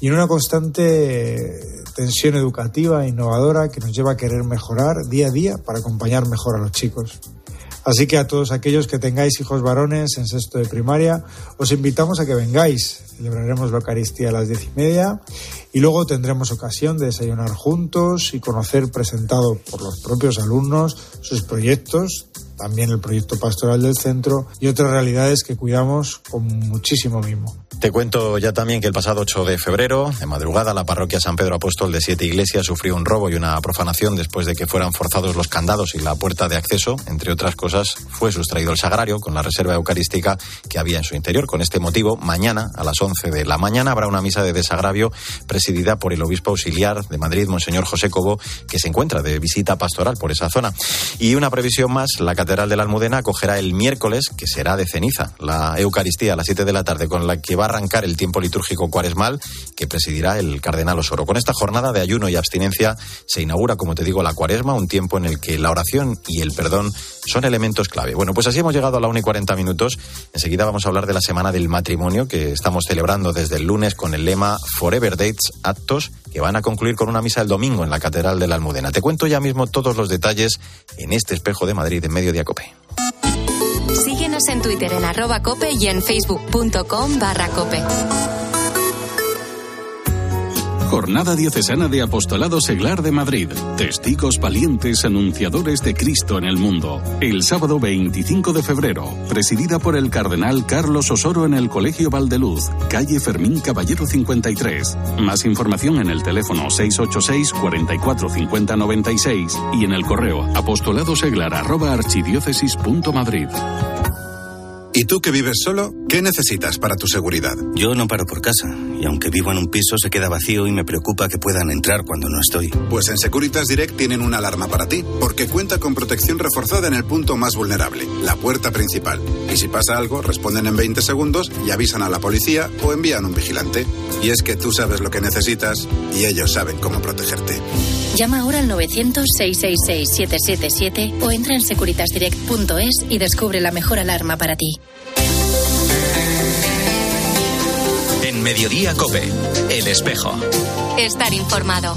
y en una constante tensión educativa e innovadora que nos lleva a querer mejorar día a día para acompañar mejor a los chicos. Así que a todos aquellos que tengáis hijos varones en sexto de primaria, os invitamos a que vengáis. Celebraremos la Eucaristía a las diez y media y luego tendremos ocasión de desayunar juntos y conocer presentado por los propios alumnos sus proyectos, también el proyecto pastoral del centro y otras realidades que cuidamos con muchísimo mimo. Te cuento ya también que el pasado 8 de febrero, de madrugada, la parroquia San Pedro Apóstol de Siete Iglesias sufrió un robo y una profanación después de que fueran forzados los candados y la puerta de acceso. Entre otras cosas, fue sustraído el sagrario con la reserva eucarística que había en su interior. Con este motivo, mañana, a las 11 de la mañana, habrá una misa de desagravio presidida por el obispo auxiliar de Madrid, Monseñor José Cobo, que se encuentra de visita pastoral por esa zona. Y una previsión más, la Catedral de la Almudena acogerá el miércoles, que será de ceniza, la Eucaristía a las 7 de la tarde, con la que va a arrancar el tiempo litúrgico cuaresmal que presidirá el cardenal Osoro. Con esta jornada de ayuno y abstinencia se inaugura, como te digo, la cuaresma, un tiempo en el que la oración y el perdón son elementos clave. Bueno, pues así hemos llegado a la 1 y 40 minutos. Enseguida vamos a hablar de la semana del matrimonio que estamos celebrando desde el lunes con el lema Forever Dates, actos que van a concluir con una misa el domingo en la Catedral de la Almudena. Te cuento ya mismo todos los detalles en este espejo de Madrid en Mediodía Cope. En Twitter en arroba cope y en facebook.com barra cope. Jornada Diocesana de Apostolado Seglar de Madrid. Testigos valientes anunciadores de Cristo en el mundo. El sábado 25 de febrero, presidida por el cardenal Carlos Osoro en el Colegio Valdeluz, calle Fermín Caballero 53. Más información en el teléfono 686 44 50 96 y en el correo apostoladoseglar@archidiócesis.madrid. ¿Y tú que vives solo? ¿Qué necesitas para tu seguridad? Yo no paro por casa, y aunque vivo en un piso se queda vacío y me preocupa que puedan entrar cuando no estoy. Pues en Securitas Direct tienen una alarma para ti, porque cuenta con protección reforzada en el punto más vulnerable, la puerta principal. Y si pasa algo, responden en 20 segundos y avisan a la policía o envían un vigilante. Y es que tú sabes lo que necesitas y ellos saben cómo protegerte. Llama ahora al 900-666-777 o entra en securitasdirect.es y descubre la mejor alarma para ti. En Mediodía Cope, El Espejo. Estar informado.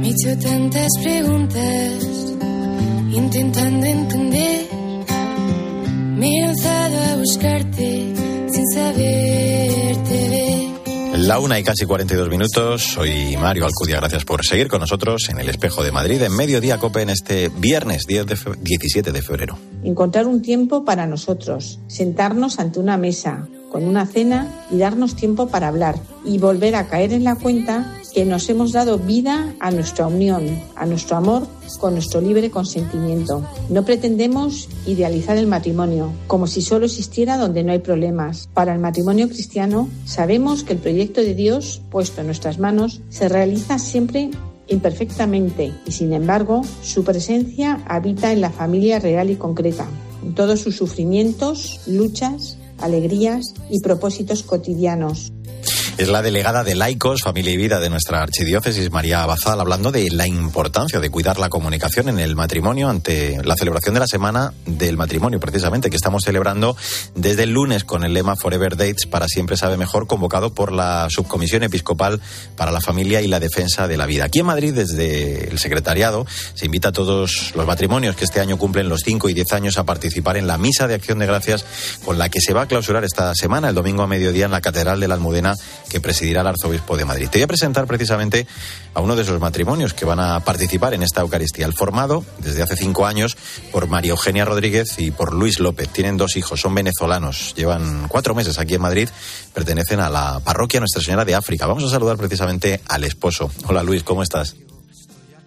Me he hecho tantas preguntas, intentando entender. Me he lanzado a buscarte sin saberte ver. La una y casi 42 minutos. Soy Mario Alcudia. Gracias por seguir con nosotros en el Espejo de Madrid en Mediodía Cope en este viernes 10 de fe- 17 de febrero. Encontrar un tiempo para nosotros, sentarnos ante una mesa, con una cena y darnos tiempo para hablar y volver a caer en la cuenta que nos hemos dado vida a nuestra unión, a nuestro amor con nuestro libre consentimiento. No pretendemos idealizar el matrimonio como si solo existiera donde no hay problemas. Para el matrimonio cristiano sabemos que el proyecto de Dios puesto en nuestras manos se realiza siempre imperfectamente y sin embargo su presencia habita en la familia real y concreta, en todos sus sufrimientos, luchas, alegrías y propósitos cotidianos. Es la delegada de Laicos, Familia y Vida de nuestra archidiócesis, María Abazal, hablando de la importancia de cuidar la comunicación en el matrimonio ante la celebración de la Semana del Matrimonio, precisamente, que estamos celebrando desde el lunes con el lema Forever Dates para siempre sabe mejor, convocado por la Subcomisión Episcopal para la Familia y la Defensa de la Vida. Aquí en Madrid, desde el secretariado, se invita a todos los matrimonios que este año cumplen los 5 y 10 años a participar en la Misa de Acción de Gracias con la que se va a clausurar esta semana, el domingo a mediodía, en la Catedral de la Almudena que presidirá el arzobispo de Madrid. Te voy a presentar precisamente a uno de esos matrimonios que van a participar en esta Eucaristía. El formado desde hace cinco años por María Eugenia Rodríguez y por Luis López. Tienen dos hijos, son venezolanos, llevan cuatro meses aquí en Madrid, pertenecen a la parroquia Nuestra Señora de África. Vamos a saludar precisamente al esposo. Hola Luis, ¿cómo estás?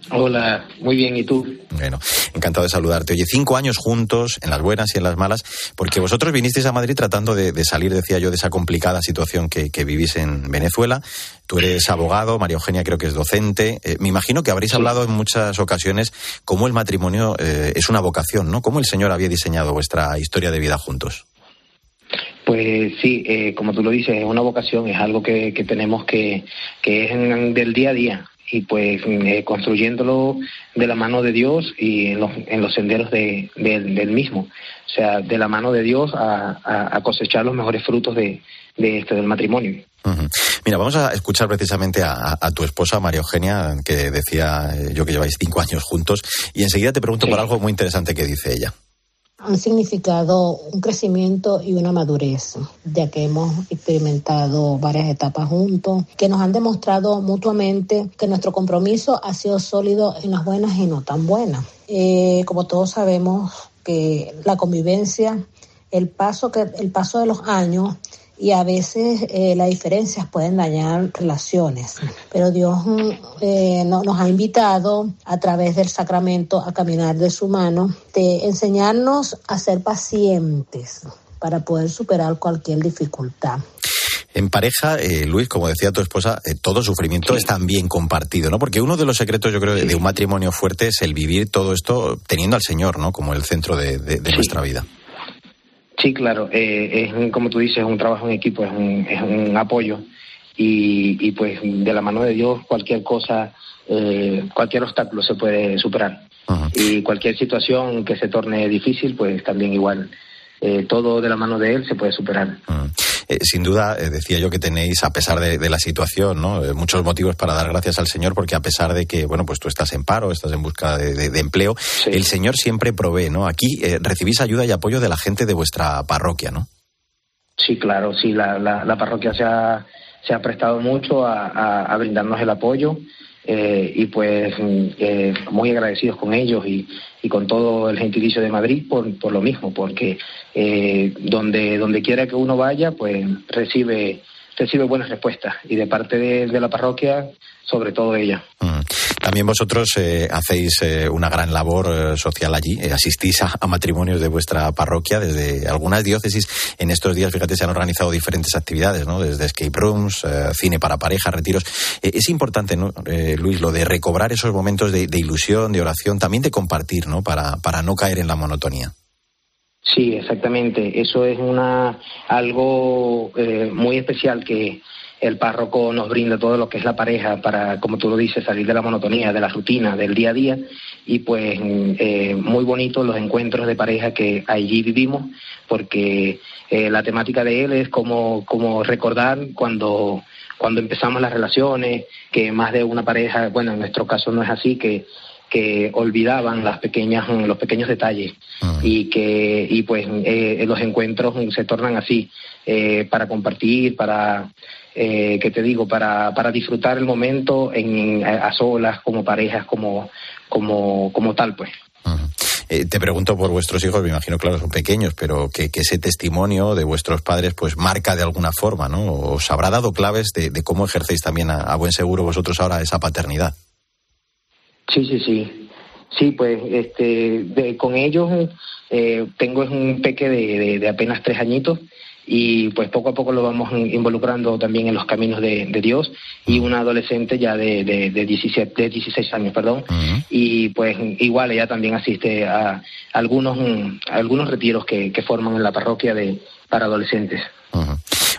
Hola, muy bien, ¿y tú? Bueno, encantado de saludarte. Oye, cinco años juntos, en las buenas y en las malas, porque vosotros vinisteis a Madrid tratando de, salir, decía yo, de esa complicada situación que, vivís en Venezuela. Tú eres abogado, María Eugenia creo que es docente. Eh, me imagino que habréis hablado en muchas ocasiones cómo el matrimonio eh, es una vocación, ¿no? Cómo el Señor había diseñado vuestra historia de vida juntos. Pues sí, eh, como tú lo dices, es una vocación, es algo que, tenemos que, que es del día a día y pues eh, construyéndolo de la mano de Dios y en los, en los senderos de, del mismo. O sea, de la mano de Dios a, cosechar los mejores frutos de, de este, del matrimonio. Mira, vamos a escuchar precisamente a, tu esposa, María Eugenia, que decía eh, yo que lleváis cinco años juntos, y enseguida te pregunto por algo muy interesante que dice ella han significado un crecimiento y una madurez, ya que hemos experimentado varias etapas juntos, que nos han demostrado mutuamente que nuestro compromiso ha sido sólido en las buenas y no tan buenas. Eh, como todos sabemos que la convivencia, el paso, que, el paso de los años y a veces eh, las diferencias pueden dañar relaciones. Pero Dios mm, eh, nos ha invitado a través del sacramento a caminar de su mano, de enseñarnos a ser pacientes para poder superar cualquier dificultad. En pareja, eh, Luis, como decía tu esposa, todo sufrimiento es también compartido, ¿no? Porque uno de los secretos, yo creo, de un matrimonio fuerte es el vivir todo esto teniendo al Señor, ¿no? Como el centro de, de nuestra vida. Sí, claro, eh, es como tú dices, un trabajo en equipo, es un, es un apoyo y, y pues de la mano de Dios cualquier cosa, eh, cualquier obstáculo se puede superar y cualquier situación que se torne difícil, pues también igual. Eh, todo de la mano de Él se puede superar. Eh, sin duda, eh, decía yo que tenéis, a pesar de, la situación, ¿no? Eh, muchos motivos para dar gracias al Señor, porque a pesar de que, bueno, pues tú estás en paro, estás en busca de, empleo, el Señor siempre provee, ¿no? Aquí recibís ayuda y apoyo de la gente de vuestra parroquia, ¿no? Sí, claro, sí, la, la, parroquia se ha, se ha prestado mucho a brindarnos el apoyo. Eh, y pues eh, muy agradecidos con ellos y, y, con todo el gentilicio de Madrid por, por lo mismo, porque eh, donde, donde quiera que uno vaya, pues recibe, recibe buenas respuestas. Y de parte de, la parroquia, sobre todo ella. Mm. También vosotros eh, hacéis eh, una gran labor eh, social allí, asistís a, matrimonios de vuestra parroquia desde algunas diócesis. En estos días, fíjate, se han organizado diferentes actividades, ¿no? Desde escape rooms, cine para parejas, retiros. es importante, ¿no, Luis, lo de recobrar esos momentos de, ilusión, de oración, también de compartir, ¿no? Para, para no caer en la monotonía. Sí, exactamente. Eso es una algo muy especial que el párroco nos brinda todo lo que es la pareja para, como tú lo dices, salir de la monotonía, de la rutina, del día a día. Y pues eh, muy bonitos los encuentros de pareja que allí vivimos, porque eh, la temática de él es como, como recordar cuando, cuando empezamos las relaciones, que más de una pareja, bueno, en nuestro caso no es así, que que olvidaban las pequeñas los pequeños detalles ah. y que y pues eh, los encuentros se tornan así eh, para compartir para eh, que te digo, para, para disfrutar el momento en, a, solas, como parejas, como, como, como tal, pues. Eh, te pregunto por vuestros hijos, me imagino, claro, son pequeños, pero que, ese testimonio de vuestros padres pues marca de alguna forma, ¿no? ¿Os habrá dado claves de, cómo ejercéis también a, buen seguro vosotros ahora esa paternidad? Sí, sí, sí. Sí, pues este, con ellos eh, tengo un peque de, de apenas tres añitos y pues poco a poco lo vamos involucrando también en los caminos de, Dios y una adolescente ya de, de, de, 17, de 16 años, perdón, y pues igual ella también asiste a algunos, algunos retiros que, que forman en la parroquia de, para adolescentes.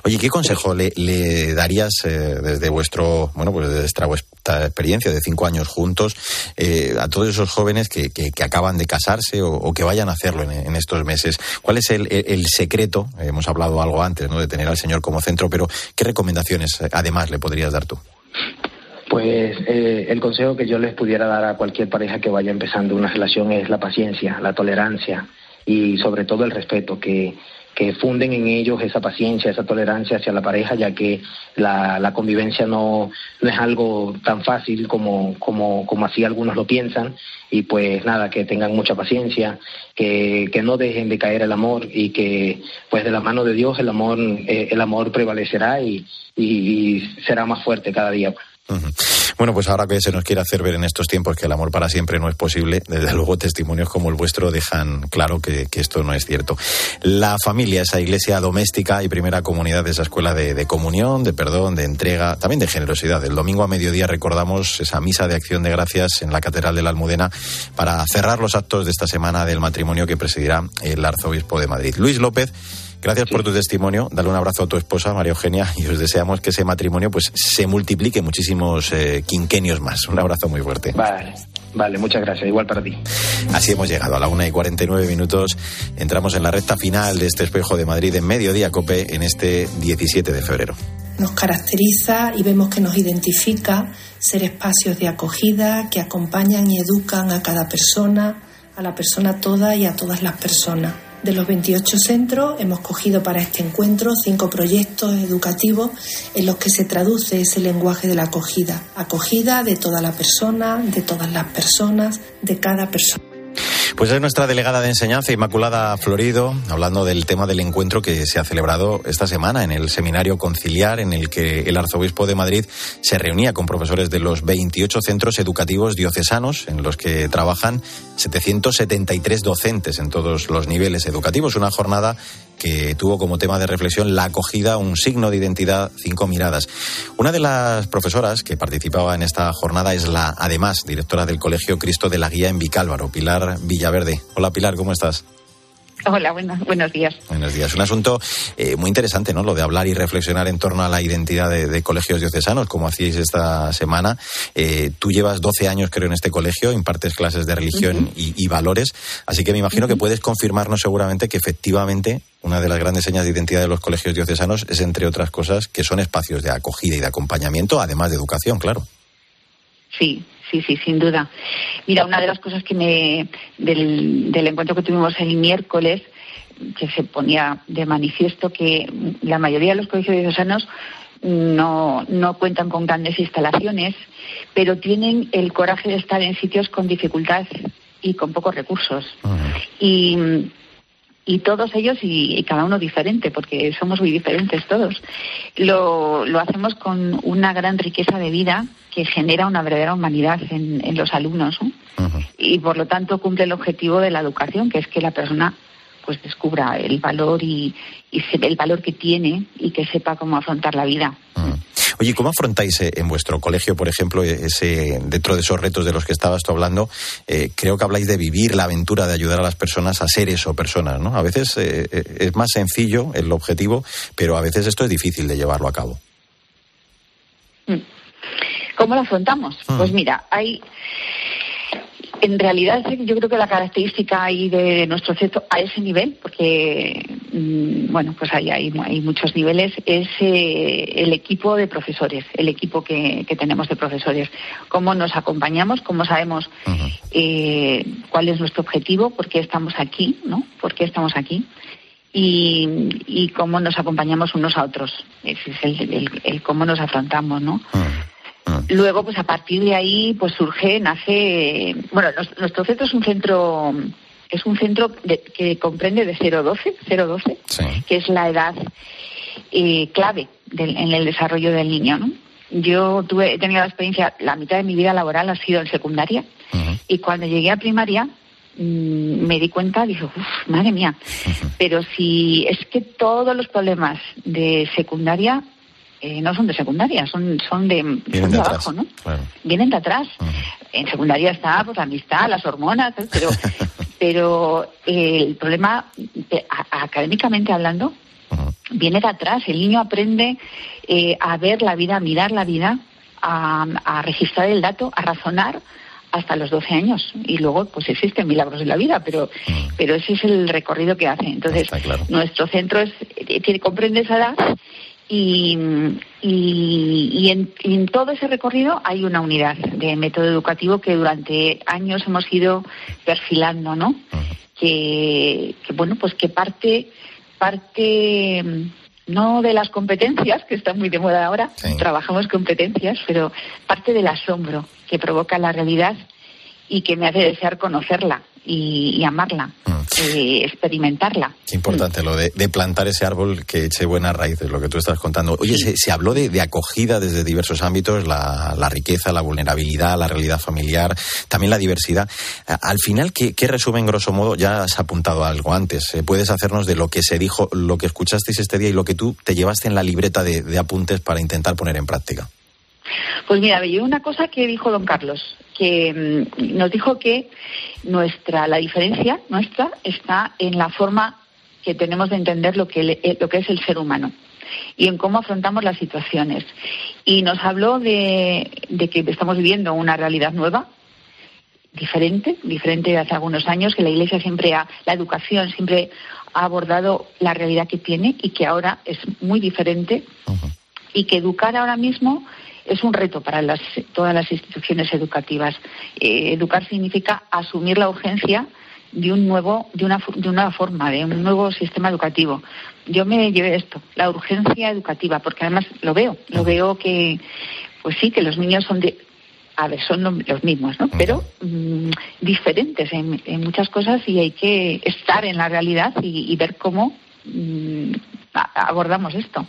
Oye, ¿qué consejo le, darías eh, desde vuestro, bueno, pues desde vuestra experiencia de cinco años juntos eh, a todos esos jóvenes que, que, acaban de casarse o, que vayan a hacerlo en, estos meses? ¿Cuál es el, secreto? hemos hablado algo antes, ¿no? De tener al Señor como centro, pero ¿qué recomendaciones eh, además le podrías dar tú? Pues el consejo que yo les pudiera dar a cualquier pareja que vaya empezando una relación es la paciencia, la tolerancia y sobre todo el respeto, que que funden en ellos esa paciencia, esa tolerancia hacia la pareja, ya que la, convivencia no, no es algo tan fácil como, como, como así algunos lo piensan. Y pues nada, que tengan mucha paciencia, que, que no dejen de caer el amor y que pues de la mano de Dios el amor, eh, el amor prevalecerá y, y, será más fuerte cada día. Bueno, pues ahora que se nos quiere hacer ver en estos tiempos que el amor para siempre no es posible, desde luego testimonios como el vuestro dejan claro que, esto no es cierto. La familia, esa iglesia doméstica y primera comunidad esa escuela de, comunión, de perdón, de entrega, también de generosidad. El domingo a mediodía recordamos esa misa de acción de gracias en la Catedral de la Almudena para cerrar los actos de esta semana del matrimonio que presidirá el arzobispo de Madrid. Luis López Gracias por tu testimonio. Dale un abrazo a tu esposa, María Eugenia, y os deseamos que ese matrimonio pues se multiplique muchísimos eh, quinquenios más. Un abrazo muy fuerte. Vale. Vale, muchas gracias. Igual para ti. Así hemos llegado a la una y 49 minutos. Entramos en la recta final de este espejo de Madrid en mediodía COPE en este 17 de febrero. Nos caracteriza y vemos que nos identifica ser espacios de acogida que acompañan y educan a cada persona, a la persona toda y a todas las personas. De los 28 centros hemos cogido para este encuentro cinco proyectos educativos en los que se traduce ese lenguaje de la acogida. Acogida de toda la persona, de todas las personas, de cada persona. Pues es nuestra delegada de enseñanza, Inmaculada Florido, hablando del tema del encuentro que se ha celebrado esta semana en el seminario conciliar en el que el arzobispo de Madrid se reunía con profesores de los 28 centros educativos diocesanos en los que trabajan 773 docentes en todos los niveles educativos. Una jornada que tuvo como tema de reflexión la acogida, un signo de identidad, cinco miradas. Una de las profesoras que participaba en esta jornada es la, además, directora del Colegio Cristo de la Guía en Vicálvaro, Pilar Villaverde. Hola Pilar, ¿cómo estás? Hola, buenos días. Buenos días. Un asunto eh, muy interesante, ¿no? Lo de hablar y reflexionar en torno a la identidad de, colegios diocesanos, como hacíais esta semana. Eh, tú llevas 12 años, creo, en este colegio, impartes clases de religión y, valores, así que me imagino que puedes confirmarnos seguramente que efectivamente una de las grandes señas de identidad de los colegios diocesanos es, entre otras cosas, que son espacios de acogida y de acompañamiento, además de educación, claro. Sí, sí, sí, sin duda. Mira, una de las cosas que me del, del encuentro que tuvimos el miércoles que se ponía de manifiesto que la mayoría de los colegios diocesanos no, no cuentan con grandes instalaciones, pero tienen el coraje de estar en sitios con dificultad y con pocos recursos. Y y todos ellos y, cada uno diferente, porque somos muy diferentes todos. Lo, lo, hacemos con una gran riqueza de vida que genera una verdadera humanidad en, en los alumnos y por lo tanto cumple el objetivo de la educación, que es que la persona pues descubra el valor y, y el valor que tiene y que sepa cómo afrontar la vida. Oye, ¿cómo afrontáis eh, en vuestro colegio, por ejemplo, e-, ese, dentro de esos retos de los que estabas tú hablando? Eh, creo que habláis de vivir la aventura de ayudar a las personas a ser eso, personas, ¿no? A veces eh, es más sencillo el objetivo, pero a veces esto es difícil de llevarlo a cabo. Mm. ¿Cómo lo afrontamos? Mm. Pues mira, hay en realidad yo creo que la característica ahí de nuestro centro a ese nivel, porque mm, bueno, pues hay, hay, muchos niveles, es eh, el equipo de profesores, el equipo que, tenemos de profesores. Cómo nos acompañamos, cómo sabemos eh, cuál es nuestro objetivo, por qué estamos aquí, ¿no? ¿Por qué estamos aquí? Y, cómo nos acompañamos unos a otros. Ese es el, cómo nos afrontamos, ¿no? Luego, pues a partir de ahí, pues surge, nace, bueno, nuestro centro es un centro es un centro que comprende de 0-12, 0-12, que es la edad eh, clave en el desarrollo del niño, ¿no? Yo tuve, he tenido la experiencia, la mitad de mi vida laboral ha sido en secundaria, y cuando llegué a primaria mm, me di cuenta, dije, uff, madre mía, pero si es que todos los problemas de secundaria eh, no son de secundaria, son, son de, abajo, ¿no? Vienen de atrás. En secundaria está pues, la amistad, las hormonas, pero, pero el problema, académicamente hablando, viene de atrás. El niño aprende eh, a ver la vida, a mirar la vida, a, registrar el dato, a razonar hasta los 12 años. Y luego pues existen milagros en la vida pero pero ese es el recorrido que hace. Entonces nuestro centro es eh, tiene, comprende esa edad y, y, en, todo ese recorrido hay una unidad de método educativo que durante años hemos ido perfilando, ¿no? que, bueno, pues que parte parte mm, no de las competencias, que están muy de moda ahora, trabajamos competencias, pero parte del asombro que provoca la realidad y que me hace desear conocerla y, amarla, mm. eh, experimentarla. Qué importante lo de, plantar ese árbol que eche buenas raíces, lo que tú estás contando. Oye, se, habló de, acogida desde diversos ámbitos, la, riqueza, la vulnerabilidad, la realidad familiar, también la diversidad. Al final, ¿qué, qué resumen, grosso modo? Ya has apuntado algo antes. Eh, ¿Puedes hacernos de lo que se dijo, lo que escuchasteis este día y lo que tú te llevaste en la libreta de apuntes para intentar poner en práctica? Pues mira, me una cosa que dijo don Carlos, que mm, nos dijo que nuestra, la diferencia nuestra está en la forma que tenemos de entender lo que, eh, lo que es el ser humano y en cómo afrontamos las situaciones. Y nos habló de, de que estamos viviendo una realidad nueva, diferente, diferente de hace algunos años, que la Iglesia siempre ha, la educación siempre ha abordado la realidad que tiene y que ahora es muy diferente y que educar ahora mismo es un reto para todas las instituciones educativas. Eh, educar significa asumir la urgencia de un nuevo, de una, de una forma, de un nuevo sistema educativo. Yo me llevé esto, la urgencia educativa, porque además lo veo, lo veo que, pues sí, que los niños son de, a ver, son los mismos, ¿no? Pero mm, diferentes en, muchas cosas y hay que estar en la realidad y, ver cómo mm, abordamos esto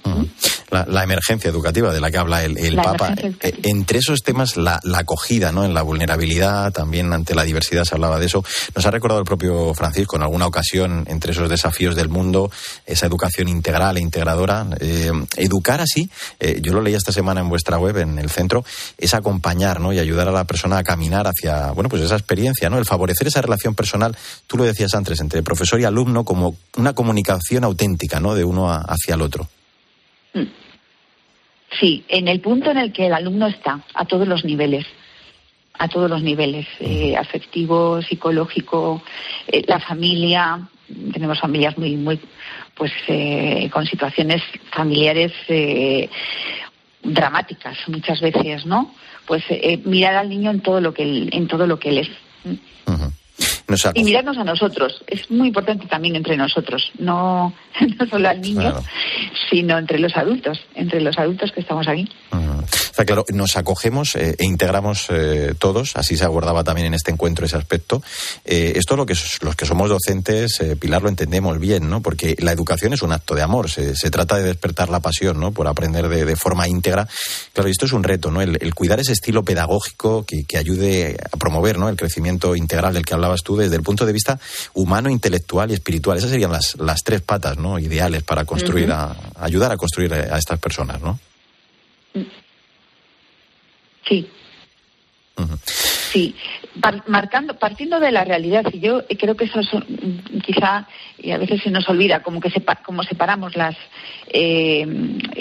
la, emergencia educativa de la que habla el, Papa. Eh, entre esos temas, la, acogida, ¿no? En la vulnerabilidad, también ante la diversidad se hablaba de eso. Nos ha recordado el propio Francisco en alguna ocasión, entre esos desafíos del mundo, esa educación integral e integradora. Eh, educar así, eh, yo lo leí esta semana en vuestra web, en el centro, es acompañar, ¿no? Y ayudar a la persona a caminar hacia, bueno, pues esa experiencia, ¿no? El favorecer esa relación personal, tú lo decías antes, entre profesor y alumno, como una comunicación auténtica, ¿no? De uno hacia el otro. Mm. Sí, en el punto en el que el alumno está, a todos los niveles, a todos los niveles, eh, afectivo, psicológico, eh, la familia, tenemos familias muy, muy, pues, eh, con situaciones familiares dramáticas muchas veces, ¿no? Pues mirar al niño en todo lo que él, en todo lo que él es y mirarnos a nosotros. Es muy importante también entre nosotros, no, no solo al niño, sino entre los adultos, entre los adultos que estamos aquí. Está claro, nos acogemos eh, e integramos eh, todos, así se abordaba también en este encuentro ese aspecto. Eh, esto lo que los que somos docentes, Pilar, lo entendemos bien, ¿no? Porque la educación es un acto de amor, se, trata de despertar la pasión, ¿no? Por aprender de, forma íntegra. Claro, y esto es un reto, ¿no? El, cuidar ese estilo pedagógico que, que, ayude a promover, ¿no? El crecimiento integral del que hablabas tú desde el punto de vista humano, intelectual y espiritual. Esas serían las, las tres patas, ¿no? Ideales para construir, a, ayudar a construir a estas personas, ¿no? Sí. Sí, marcando, partiendo de la realidad, y yo creo que eso quizá, y a veces se nos olvida, como que sepa, como separamos las, eh,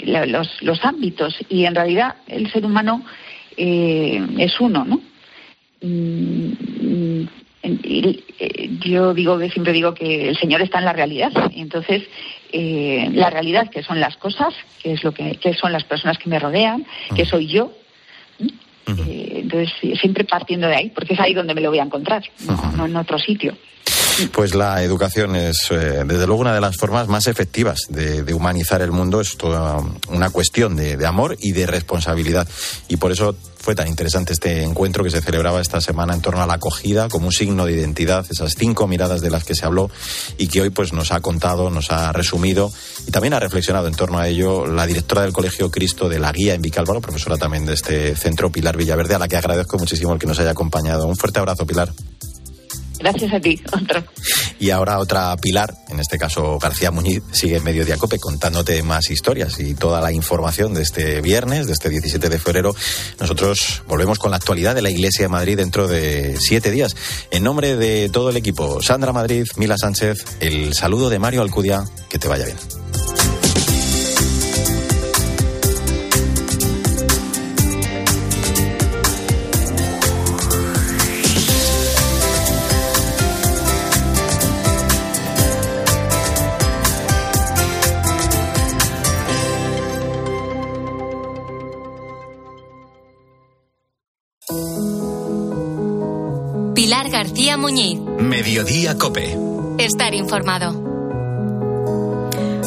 los, los, ámbitos, y en realidad el ser humano eh, es uno, ¿no? Mm, eh, yo digo siempre digo que el Señor está en la realidad, entonces la realidad que son las cosas, que es lo que, que son las personas que me rodean, que soy yo, eh, entonces, siempre partiendo de ahí, porque es ahí donde me lo voy a encontrar, no, en otro sitio. Pues la educación es, eh, desde luego, una de las formas más efectivas de, humanizar el mundo. Es toda una cuestión de, amor y de responsabilidad. Y por eso fue tan interesante este encuentro que se celebraba esta semana en torno a la acogida como un signo de identidad, esas cinco miradas de las que se habló y que hoy pues nos ha contado, nos ha resumido y también ha reflexionado en torno a ello la directora del Colegio Cristo de la Guía en Vicálvaro, profesora también de este centro, Pilar Villaverde, a la que agradezco muchísimo el que nos haya acompañado. Un fuerte abrazo, Pilar. Gracias a ti, otro. Y ahora otra Pilar, en este caso García Muñiz, sigue en Medio Cope contándote más historias y toda la información de este viernes, de este 17 de febrero. Nosotros volvemos con la actualidad de la Iglesia de Madrid dentro de siete días. En nombre de todo el equipo, Sandra Madrid, Mila Sánchez, el saludo de Mario Alcudia, que te vaya bien. García Muñiz. Mediodía Cope. Estar informado.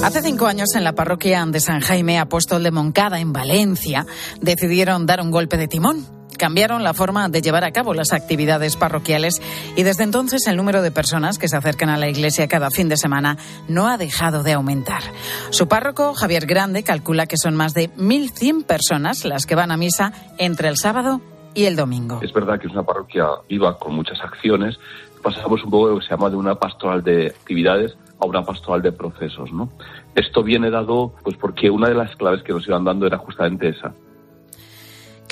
Hace cinco años en la parroquia de San Jaime Apóstol de Moncada, en Valencia, decidieron dar un golpe de timón. Cambiaron la forma de llevar a cabo las actividades parroquiales y desde entonces el número de personas que se acercan a la iglesia cada fin de semana no ha dejado de aumentar. Su párroco, Javier Grande, calcula que son más de 1.100 personas las que van a misa entre el sábado y el domingo. Es verdad que es una parroquia viva con muchas acciones. Pasamos un poco lo que se llama de una pastoral de actividades a una pastoral de procesos, ¿no? Esto viene dado pues porque una de las claves que nos iban dando era justamente esa,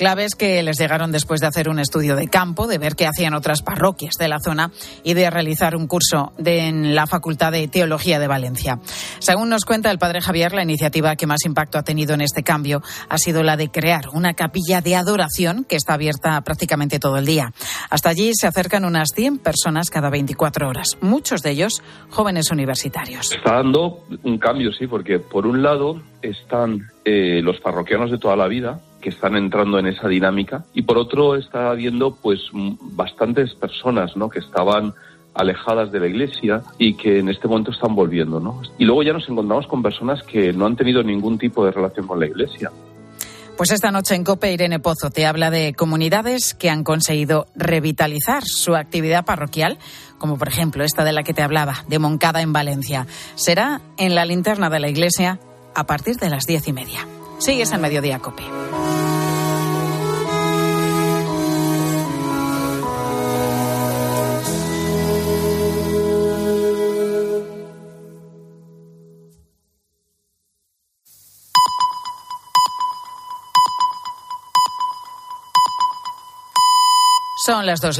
Claves que les llegaron después de hacer un estudio de campo, de ver qué hacían otras parroquias de la zona y de realizar un curso de, en la Facultad de Teología de Valencia. Según nos cuenta el padre Javier, la iniciativa que más impacto ha tenido en este cambio ha sido la de crear una capilla de adoración que está abierta prácticamente todo el día. Hasta allí se acercan unas 100 personas cada 24 horas, muchos de ellos jóvenes universitarios. Está dando un cambio, sí, porque por un lado están eh, los parroquianos de toda la vida, que están entrando en esa dinámica y por otro está habiendo pues bastantes personas ¿no? que estaban alejadas de la iglesia y que en este momento están volviendo, ¿no? Y luego ya nos encontramos con personas que no han tenido ningún tipo de relación con la iglesia. Pues esta noche en COPE Irene Pozo te habla de comunidades que han conseguido revitalizar su actividad parroquial, como por ejemplo esta de la que te hablaba, de Moncada en Valencia. Será en la linterna de la iglesia a partir de las diez y media. Sigues en Mediodía COPE. Son las dos.